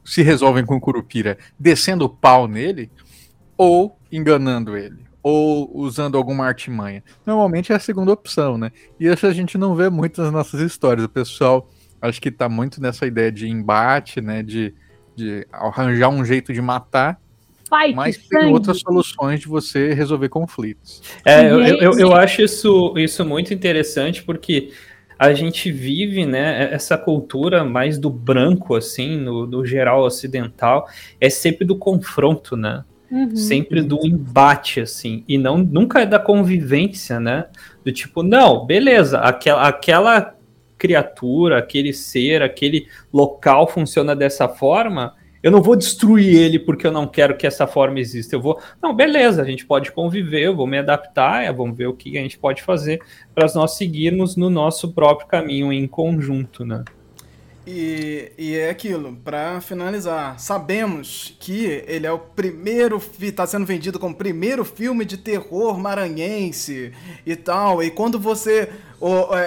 se resolvem com o Curupira descendo o pau nele ou enganando ele? Ou usando alguma artimanha? Normalmente é a segunda opção, né? E isso a gente não vê muito nas nossas histórias. O pessoal acho que tá muito nessa ideia de embate, né? De, de arranjar um jeito de matar Fight, mas tem sangue. outras soluções de você resolver conflitos. É, eu, eu, eu, acho isso, isso muito interessante porque a gente vive, né, essa cultura mais do branco, assim, no, no geral ocidental, é sempre do confronto, né? Uhum. Sempre do embate, assim, e não nunca é da convivência, né? Do tipo, não, beleza, aquela, aquela criatura, aquele ser, aquele local funciona dessa forma, eu não vou destruir ele porque eu não quero que essa forma exista. Eu vou, não, beleza, a gente pode conviver, eu vou me adaptar, é, vamos ver o que a gente pode fazer para nós seguirmos no nosso próprio caminho em conjunto, né? E, e é aquilo, para finalizar, sabemos que ele é o primeiro, está sendo vendido como primeiro filme de terror maranhense e tal. E quando você.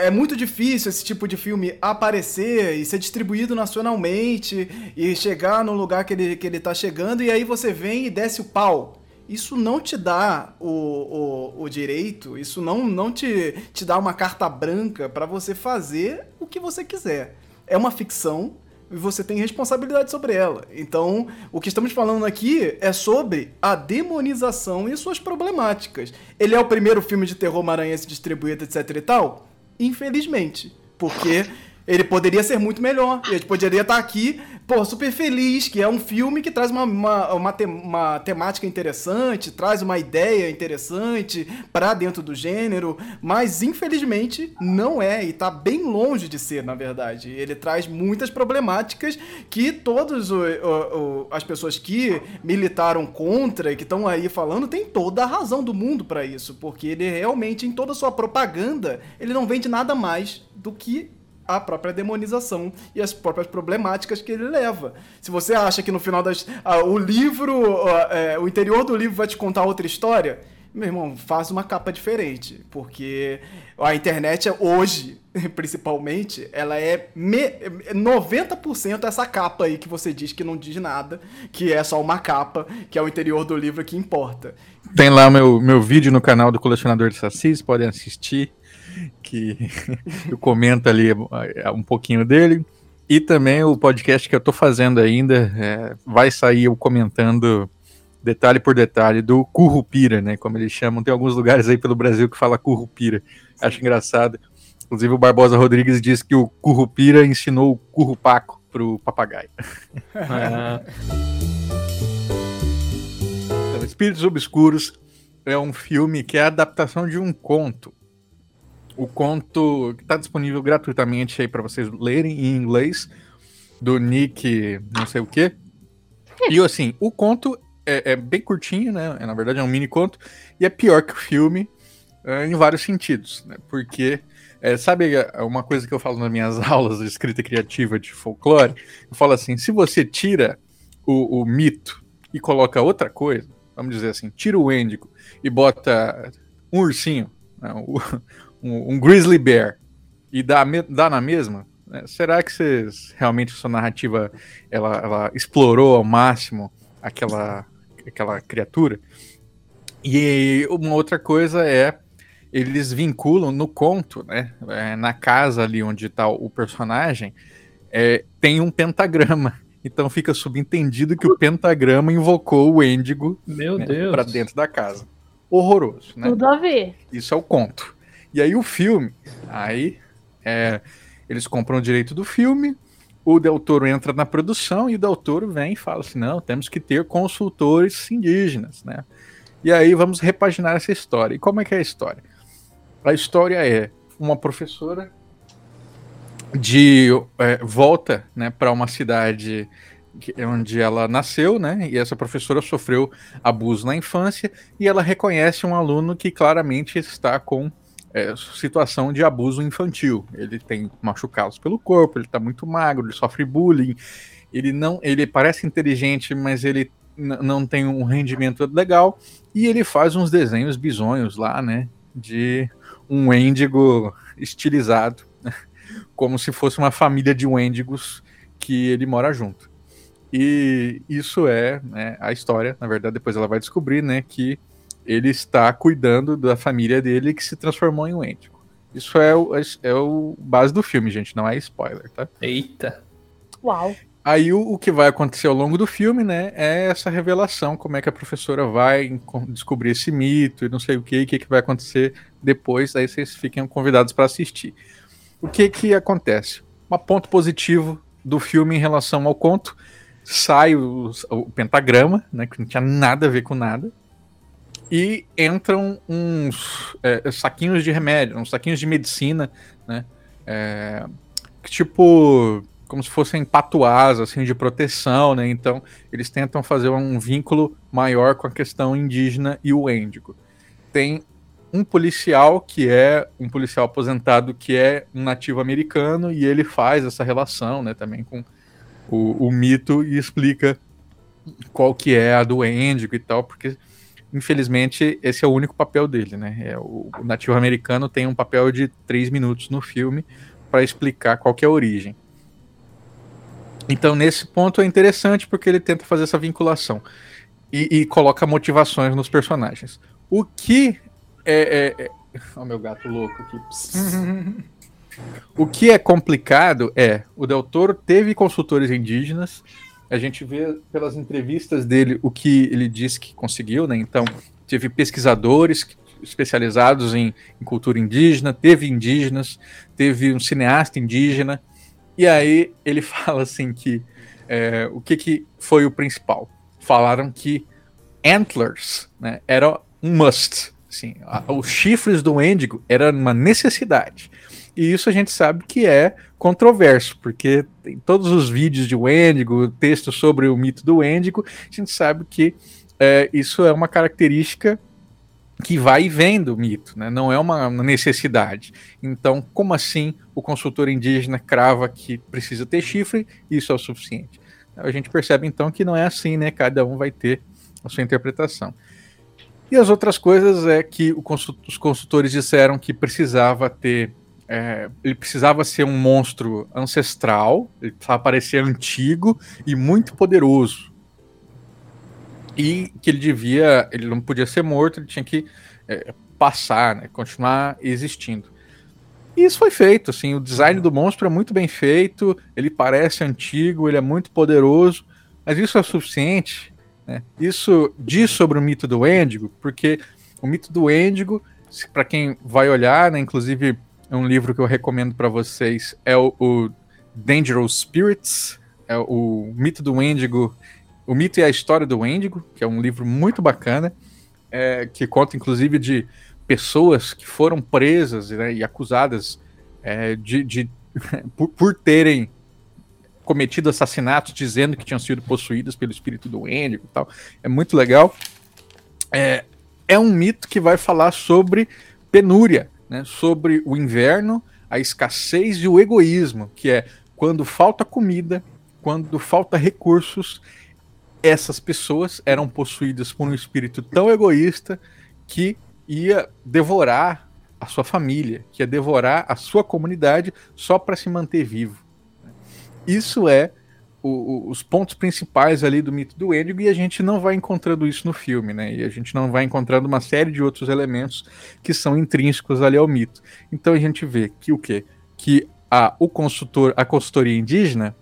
é muito difícil esse tipo de filme aparecer e ser distribuído nacionalmente e chegar no lugar que ele, que ele tá chegando, e aí você vem e desce o pau isso não te dá o, o, o, direito, isso não, não te, te dá uma carta branca para você fazer o que você quiser é uma ficção e você tem responsabilidade sobre ela. Então, o que estamos falando aqui é sobre a demonização e suas problemáticas. Ele é o primeiro filme de terror maranhense distribuído, etc e tal? Infelizmente. Porque ele poderia ser muito melhor. Ele poderia estar aqui pô, super feliz, que é um filme que traz uma, uma, uma, te, uma temática interessante, traz uma ideia interessante para dentro do gênero, mas infelizmente não é e tá bem longe de ser, na verdade. Ele traz muitas problemáticas que todas as pessoas que militaram contra e que estão aí falando têm toda a razão do mundo para isso, porque ele realmente, em toda a sua propaganda, ele não vende nada mais do que a própria demonização e as próprias problemáticas que ele leva. Se você acha que no final das. Ah, o livro. Ah, é, o interior do livro vai te contar outra história, meu irmão, faz uma capa diferente. Porque a internet hoje, principalmente, ela é me, 90% essa capa aí que você diz que não diz nada, que é só uma capa, que é o interior do livro que importa. Tem lá meu, meu vídeo no canal do Colecionador de Sacis, podem assistir que eu comento ali é, um pouquinho dele. E também o podcast que eu estou fazendo ainda é, vai sair eu comentando detalhe por detalhe do Currupira, né? Como eles chamam. Tem alguns lugares aí pelo Brasil que fala Currupira. Acho engraçado. Inclusive o Barbosa Rodrigues diz que o Currupira ensinou o Currupaco pro papagaio. Ah. então, Espíritos Obscuros é um filme que é a adaptação de um conto o conto que está disponível gratuitamente aí para vocês lerem em inglês, do Nick não sei o quê. E assim, o conto é, é, bem curtinho, né? É, na verdade é um mini conto, e é pior que o filme é, em vários sentidos, né? Porque, é, sabe uma coisa que eu falo nas minhas aulas de escrita criativa de folclore? Eu falo assim, se você tira o, o mito e coloca outra coisa, vamos dizer assim, tira o Êndigo e bota um ursinho, né? o, um, um grizzly bear e dá, dá na mesma, né? será que vocês realmente sua narrativa ela, ela explorou ao máximo aquela, aquela criatura? E uma outra coisa é eles vinculam no conto, né? É, na casa ali onde está o personagem, é, tem um pentagrama. Então fica subentendido que o pentagrama invocou o Êndigo né, para dentro da casa. Horroroso, né? Tudo a ver. Isso é o conto. E aí o filme, aí é, eles compram o direito do filme, o Del Toro entra na produção e o Del Toro vem e fala assim, não, temos que ter consultores indígenas, né? E aí vamos repaginar essa história. E como é que é a história? A história é uma professora de é, volta né, para uma cidade onde ela nasceu, né? E essa professora sofreu abuso na infância e ela reconhece um aluno que claramente está com é, situação de abuso infantil. Ele tem machucados pelo corpo, ele está muito magro, ele sofre bullying. Ele não, ele parece inteligente, mas ele não tem um rendimento legal. E ele faz uns desenhos bizonhos lá, né? De um índigo estilizado, né, como se fosse uma família de Wendigos que ele mora junto. E isso é né, a história, na verdade, depois ela vai descobrir, né, que ele está cuidando da família dele que se transformou em Wendigo. Isso é o, é o base do filme, gente, não é spoiler, tá? Eita. Uau. Aí o, o, que vai acontecer ao longo do filme, né, é essa revelação, como é que a professora vai descobrir esse mito e não sei o que, o que, que vai acontecer depois, aí vocês fiquem convidados para assistir. O que que acontece? Um ponto positivo do filme em relação ao conto, sai o, o pentagrama, né, que não tinha nada a ver com nada, e entram uns é, saquinhos de remédio, uns saquinhos de medicina, né, é, tipo como se fossem patuás, assim, de proteção, né? Então, eles tentam fazer um vínculo maior com a questão indígena e o índigo. Tem um policial que é um policial aposentado que é um nativo americano e ele faz essa relação, né, também com o, o mito e explica qual que é a do índigo e tal, porque infelizmente esse é o único papel dele, né? É, o, o nativo americano tem um papel de três minutos no filme para explicar qual que é a origem. Então, nesse ponto é interessante porque ele tenta fazer essa vinculação e, e coloca motivações nos personagens. O que é. é, é... Oh, meu gato louco aqui. o que é complicado é: o Del Toro teve consultores indígenas. A gente vê pelas entrevistas dele o que ele disse que conseguiu, né? Então, teve pesquisadores especializados em, em cultura indígena, teve indígenas, teve um cineasta indígena, e aí ele fala assim que é, o que, que foi o principal? Falaram que antlers né, era um must. Assim, a, os chifres do Endigo era uma necessidade. E isso a gente sabe que é controverso, porque tem todos os vídeos de Wendigo, textos sobre o mito do Wendigo, a gente sabe que é, isso é uma característica que vai e vem do mito, né? não é uma necessidade. Então, como assim o consultor indígena crava que precisa ter chifre e isso é o suficiente? A gente percebe então que não é assim, né? Cada um vai ter a sua interpretação. E as outras coisas é que os consultores disseram que precisava ter. É, ele precisava ser um monstro ancestral, ele precisava parecer antigo e muito poderoso e que ele devia, ele não podia ser morto, ele tinha que é, passar, né, continuar existindo. E isso foi feito, assim, o design do monstro é muito bem feito, ele parece antigo, ele é muito poderoso, mas isso é suficiente? Né? Isso diz sobre o mito do Endigo, porque o mito do Endigo, para quem vai olhar, né, inclusive um livro que eu recomendo para vocês, é o, o Dangerous Spirits, é o mito do Endigo o Mito e a História do Wendigo, que é um livro muito bacana, é, que conta inclusive de pessoas que foram presas né, e acusadas é, de, de por, por, terem cometido assassinatos dizendo que tinham sido possuídas pelo espírito do Wendigo e tal. É muito legal. É, é um mito que vai falar sobre penúria, né, sobre o inverno, a escassez e o egoísmo, que é quando falta comida, quando falta recursos essas pessoas eram possuídas por um espírito tão egoísta que ia devorar a sua família, que ia devorar a sua comunidade só para se manter vivo. Isso é o, os pontos principais ali do mito do Endigo e a gente não vai encontrando isso no filme, né? E a gente não vai encontrando uma série de outros elementos que são intrínsecos ali ao mito. Então a gente vê que o quê? Que a, o consultor, a consultoria indígena,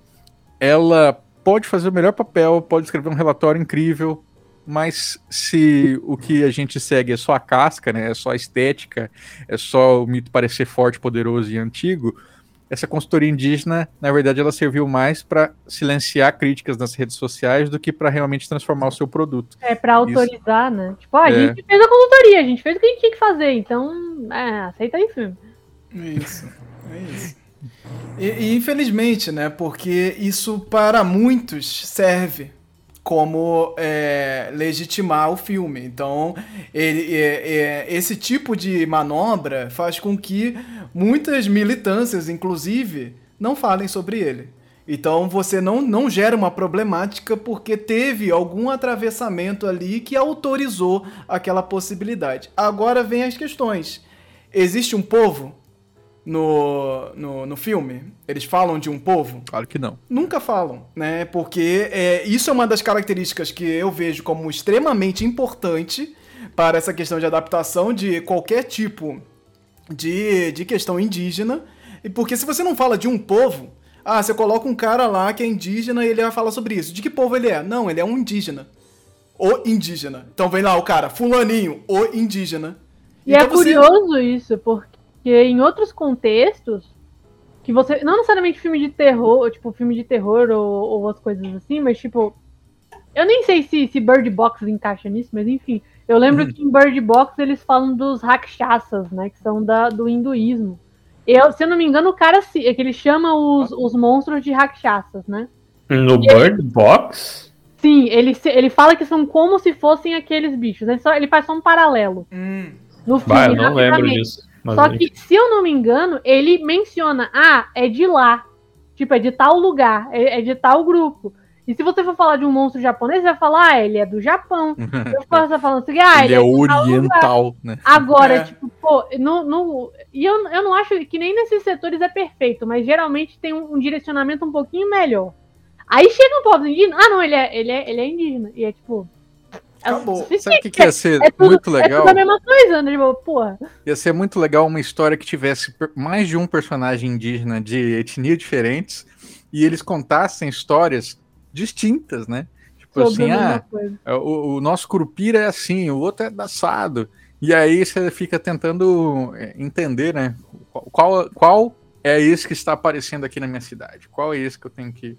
ela pode fazer o melhor papel, pode escrever um relatório incrível, mas se o que a gente segue é só a casca, né, é só a estética, é só o mito parecer forte, poderoso e antigo, essa consultoria indígena, na verdade, ela serviu mais para silenciar críticas nas redes sociais do que para realmente transformar o seu produto. É, para autorizar, Isso. né? Tipo, ah, a é. gente fez a consultoria, a gente fez o que a gente tinha que fazer, então, é, aceita aí, filme. Isso, é isso. E, e, infelizmente, né? Porque isso para muitos serve como é, legitimar o filme. Então, ele, é, é, esse tipo de manobra faz com que muitas militâncias, inclusive, não falem sobre ele. Então você não, não gera uma problemática porque teve algum atravessamento ali que autorizou aquela possibilidade. Agora vem as questões. Existe um povo no, no, no filme? Eles falam de um povo? Claro que não. Nunca falam, né? Porque é, isso é uma das características que eu vejo como extremamente importante para essa questão de adaptação de qualquer tipo de, de questão indígena. E porque se você não fala de um povo, ah, você coloca um cara lá que é indígena e ele vai falar sobre isso. De que povo ele é? Não, ele é um indígena. O indígena. Então vem lá o cara, fulaninho, o indígena. E então é curioso isso, porque em outros contextos, que você. Não necessariamente filme de terror, tipo, filme de terror ou, ou as coisas assim, mas tipo. Eu nem sei se, se Bird Box encaixa nisso, mas enfim. Eu lembro Uhum. que em Bird Box eles falam dos rakshasas, né? Que são da, do hinduísmo. Eu, se eu não me engano, o cara se, é que ele chama os, os monstros de rakshasas, né? No Bird Box? Sim, ele, ele fala que são como se fossem aqueles bichos. Ele, só, ele faz só um paralelo Hum, no filme. Bah, eu não lembro disso. Mas Só que, se eu não me engano, ele menciona, ah, é de lá. Tipo, é de tal lugar, é, é de tal grupo. E se você for falar de um monstro japonês, você vai falar, ah, ele é do Japão. Você for falando assim, ah, Ele é de tal lugar. oriental, né? Agora, É. tipo, pô, no, no, e eu, eu não acho que nem nesses setores é perfeito, mas geralmente tem um, um direcionamento um pouquinho melhor. Aí chega um povo indígena, ah, não, ele é, ele é, ele é indígena. E é tipo. É Acabou. Sabe o que, que ia ser É tudo, muito é legal? tudo a mesma coisa, né? Tipo, porra. Ia ser muito legal uma história que tivesse mais de um personagem indígena de etnias diferentes e eles contassem histórias distintas, né? Tipo Sobre assim, ah, coisa. o, o nosso curupira é assim, o outro é assado. E aí você fica tentando é, entender, né? Qual, qual, qual é esse que está aparecendo aqui na minha cidade? Qual é esse que eu tenho que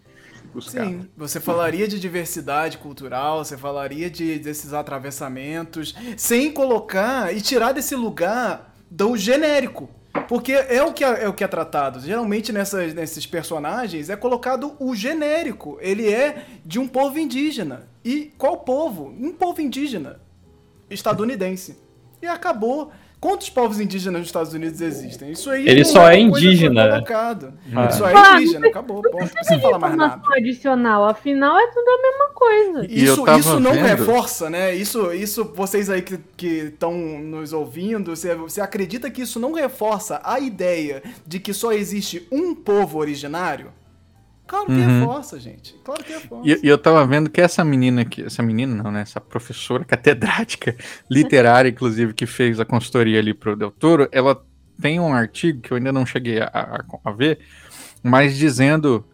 buscar? Sim, você falaria de diversidade cultural, você falaria de, desses atravessamentos, sem colocar e tirar desse lugar do genérico. Porque é o que é, é o que é tratado. Geralmente nessas, nesses personagens é colocado o genérico. Ele é de um povo indígena. E qual povo? Um povo indígena estadunidense. E acabou. Quantos povos indígenas nos Estados Unidos existem? Isso aí Ele só é foi indígena, colocado. Ah. Ele só Ah, é indígena, acabou. Ponto. Não precisa falar mais nada. Informação adicional, afinal é tudo a mesma coisa. Isso, isso não vendo- reforça, né? Isso, isso vocês aí que estão nos ouvindo, você, você acredita que isso não reforça a ideia de que só existe um povo originário? Claro que Uhum. reforça, gente. Claro que reforça. E, e eu tava vendo que essa menina aqui, essa menina não, né? Essa professora catedrática literária, inclusive, que fez a consultoria ali pro Del Toro, ela tem um artigo que eu ainda não cheguei a, a- a ver, mas dizendo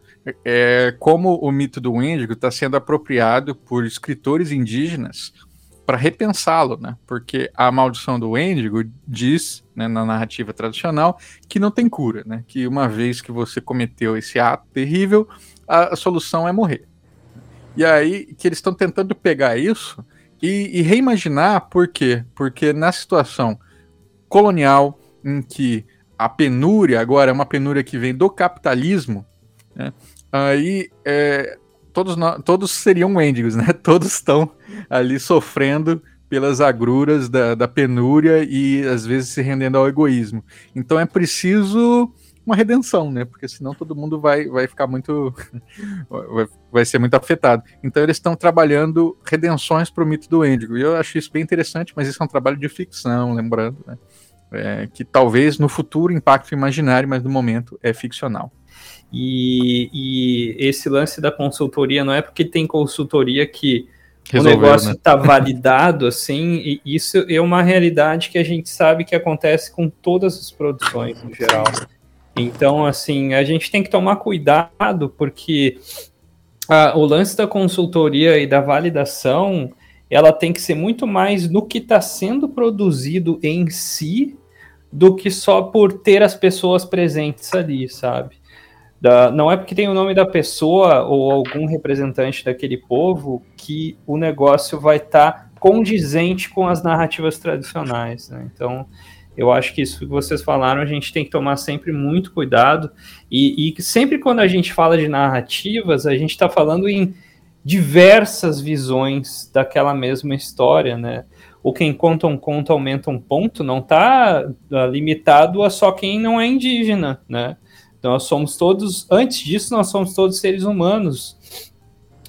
é, como o mito do Wendigo está sendo apropriado por escritores indígenas para repensá-lo, né? Porque a maldição do Wendigo diz, né, na narrativa tradicional, que não tem cura, né? Que uma vez que você cometeu esse ato terrível, a, a solução é morrer. E aí que eles estão tentando pegar isso e, e reimaginar por quê? Porque na situação colonial em que a penúria agora é uma penúria que vem do capitalismo, né? aí é, todos, todos seriam Wendigos, né? Todos estão ali sofrendo pelas agruras da, da penúria e às vezes se rendendo ao egoísmo. Então é preciso uma redenção, né? Porque senão todo mundo vai, vai ficar muito. vai, vai ser muito afetado. Então eles estão trabalhando redenções para o mito do Índigo. E eu acho isso bem interessante, mas isso é um trabalho de ficção, lembrando, né? É, que talvez no futuro impacte o imaginário, mas no momento é ficcional. E, e esse lance da consultoria não é porque tem consultoria que o Resolveu, negócio né? está validado, assim, e isso é uma realidade que a gente sabe que acontece com todas as produções em geral. Então, assim, a gente tem que tomar cuidado, porque ah, o lance da consultoria e da validação, ela tem que ser muito mais no que está sendo produzido em si, do que só por ter as pessoas presentes ali, sabe? Da- não é porque tem o nome da pessoa ou algum representante daquele povo que o negócio vai estar condizente com as narrativas tradicionais. né? Então, eu acho que isso que vocês falaram, a gente tem que tomar sempre muito cuidado. E, e sempre quando a gente fala de narrativas, a gente está falando em diversas visões daquela mesma história, né? O quem conta um conto aumenta um ponto não está limitado a só quem não é indígena, né? Nós somos todos, antes disso, nós somos todos seres humanos.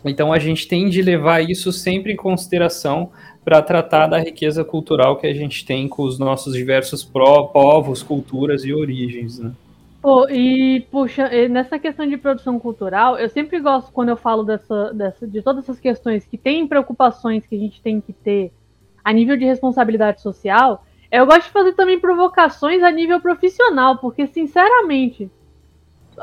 Então a gente tem de levar isso sempre em consideração para tratar da riqueza cultural que a gente tem com os nossos diversos povos, culturas e origens, né? Pô, e puxa, nessa questão de produção cultural, eu sempre gosto quando eu falo dessa, dessa, de todas essas questões que tem preocupações que a gente tem que ter a nível de responsabilidade social, eu gosto de fazer também provocações a nível profissional, porque sinceramente,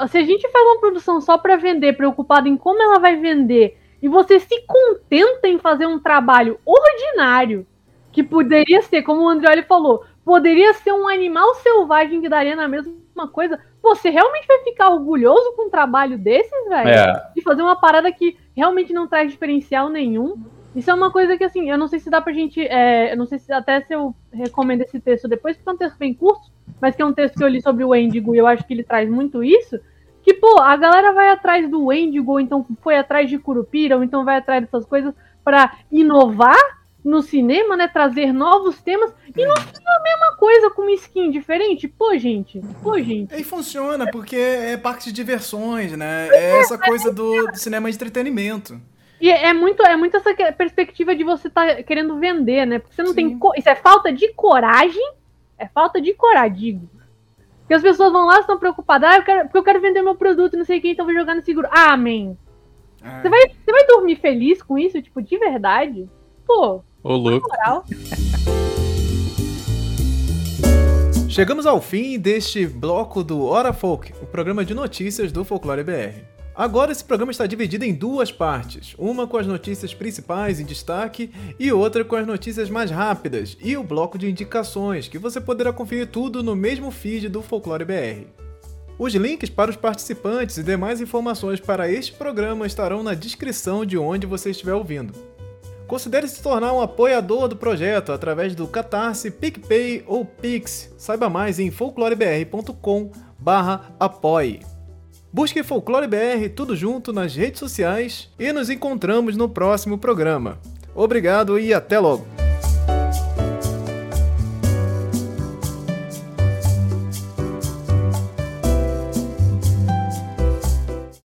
se a gente faz uma produção só para vender, preocupado em como ela vai vender, e você se contenta em fazer um trabalho ordinário, que poderia ser, como o Andrioli falou, poderia ser um animal selvagem que daria na mesma coisa, você realmente vai ficar orgulhoso com um trabalho desses, velho? É. De fazer uma parada que realmente não traz diferencial nenhum? Isso é uma coisa que, assim, eu não sei se dá pra gente. É, eu não sei se até se eu recomendo esse texto depois, porque é um texto bem curto, mas que é um texto que eu li sobre o Endigo e eu acho que ele traz muito isso. Que, pô, a galera vai atrás do Endigo, então foi atrás de Curupira, ou então vai atrás dessas coisas para inovar no cinema, né? Trazer novos temas e não ser a mesma coisa com uma skin diferente. Pô, gente. Pô, gente. E funciona, porque é parque de diversões, né? É essa coisa do, do cinema de entretenimento. E é muito, é muito essa perspectiva de você estar tá querendo vender, né? Porque você não Sim. tem. Isso é falta de coragem. É falta de coragem, digo. Porque as pessoas vão lá, estão preocupadas, ah, eu quero, porque eu quero vender meu produto, não sei quem, então vou jogar no seguro. Ah, amém. É. Você, vai, você vai dormir feliz com isso, tipo, de verdade? Pô, Ô, louco. Chegamos ao fim deste bloco do Hora Folk, o programa de notícias do Folclore BR. Agora esse programa está dividido em duas partes, uma com as notícias principais em destaque e outra com as notícias mais rápidas e o bloco de indicações, que você poderá conferir tudo no mesmo feed do Folclore BR. Os links para os participantes e demais informações para este programa estarão na descrição de onde você estiver ouvindo. Considere se tornar um apoiador do projeto através do Catarse, PicPay ou Pix. Saiba mais em folclorebr.com apoie. Busque Folclore BR tudo junto nas redes sociais e nos encontramos no próximo programa. Obrigado e até logo!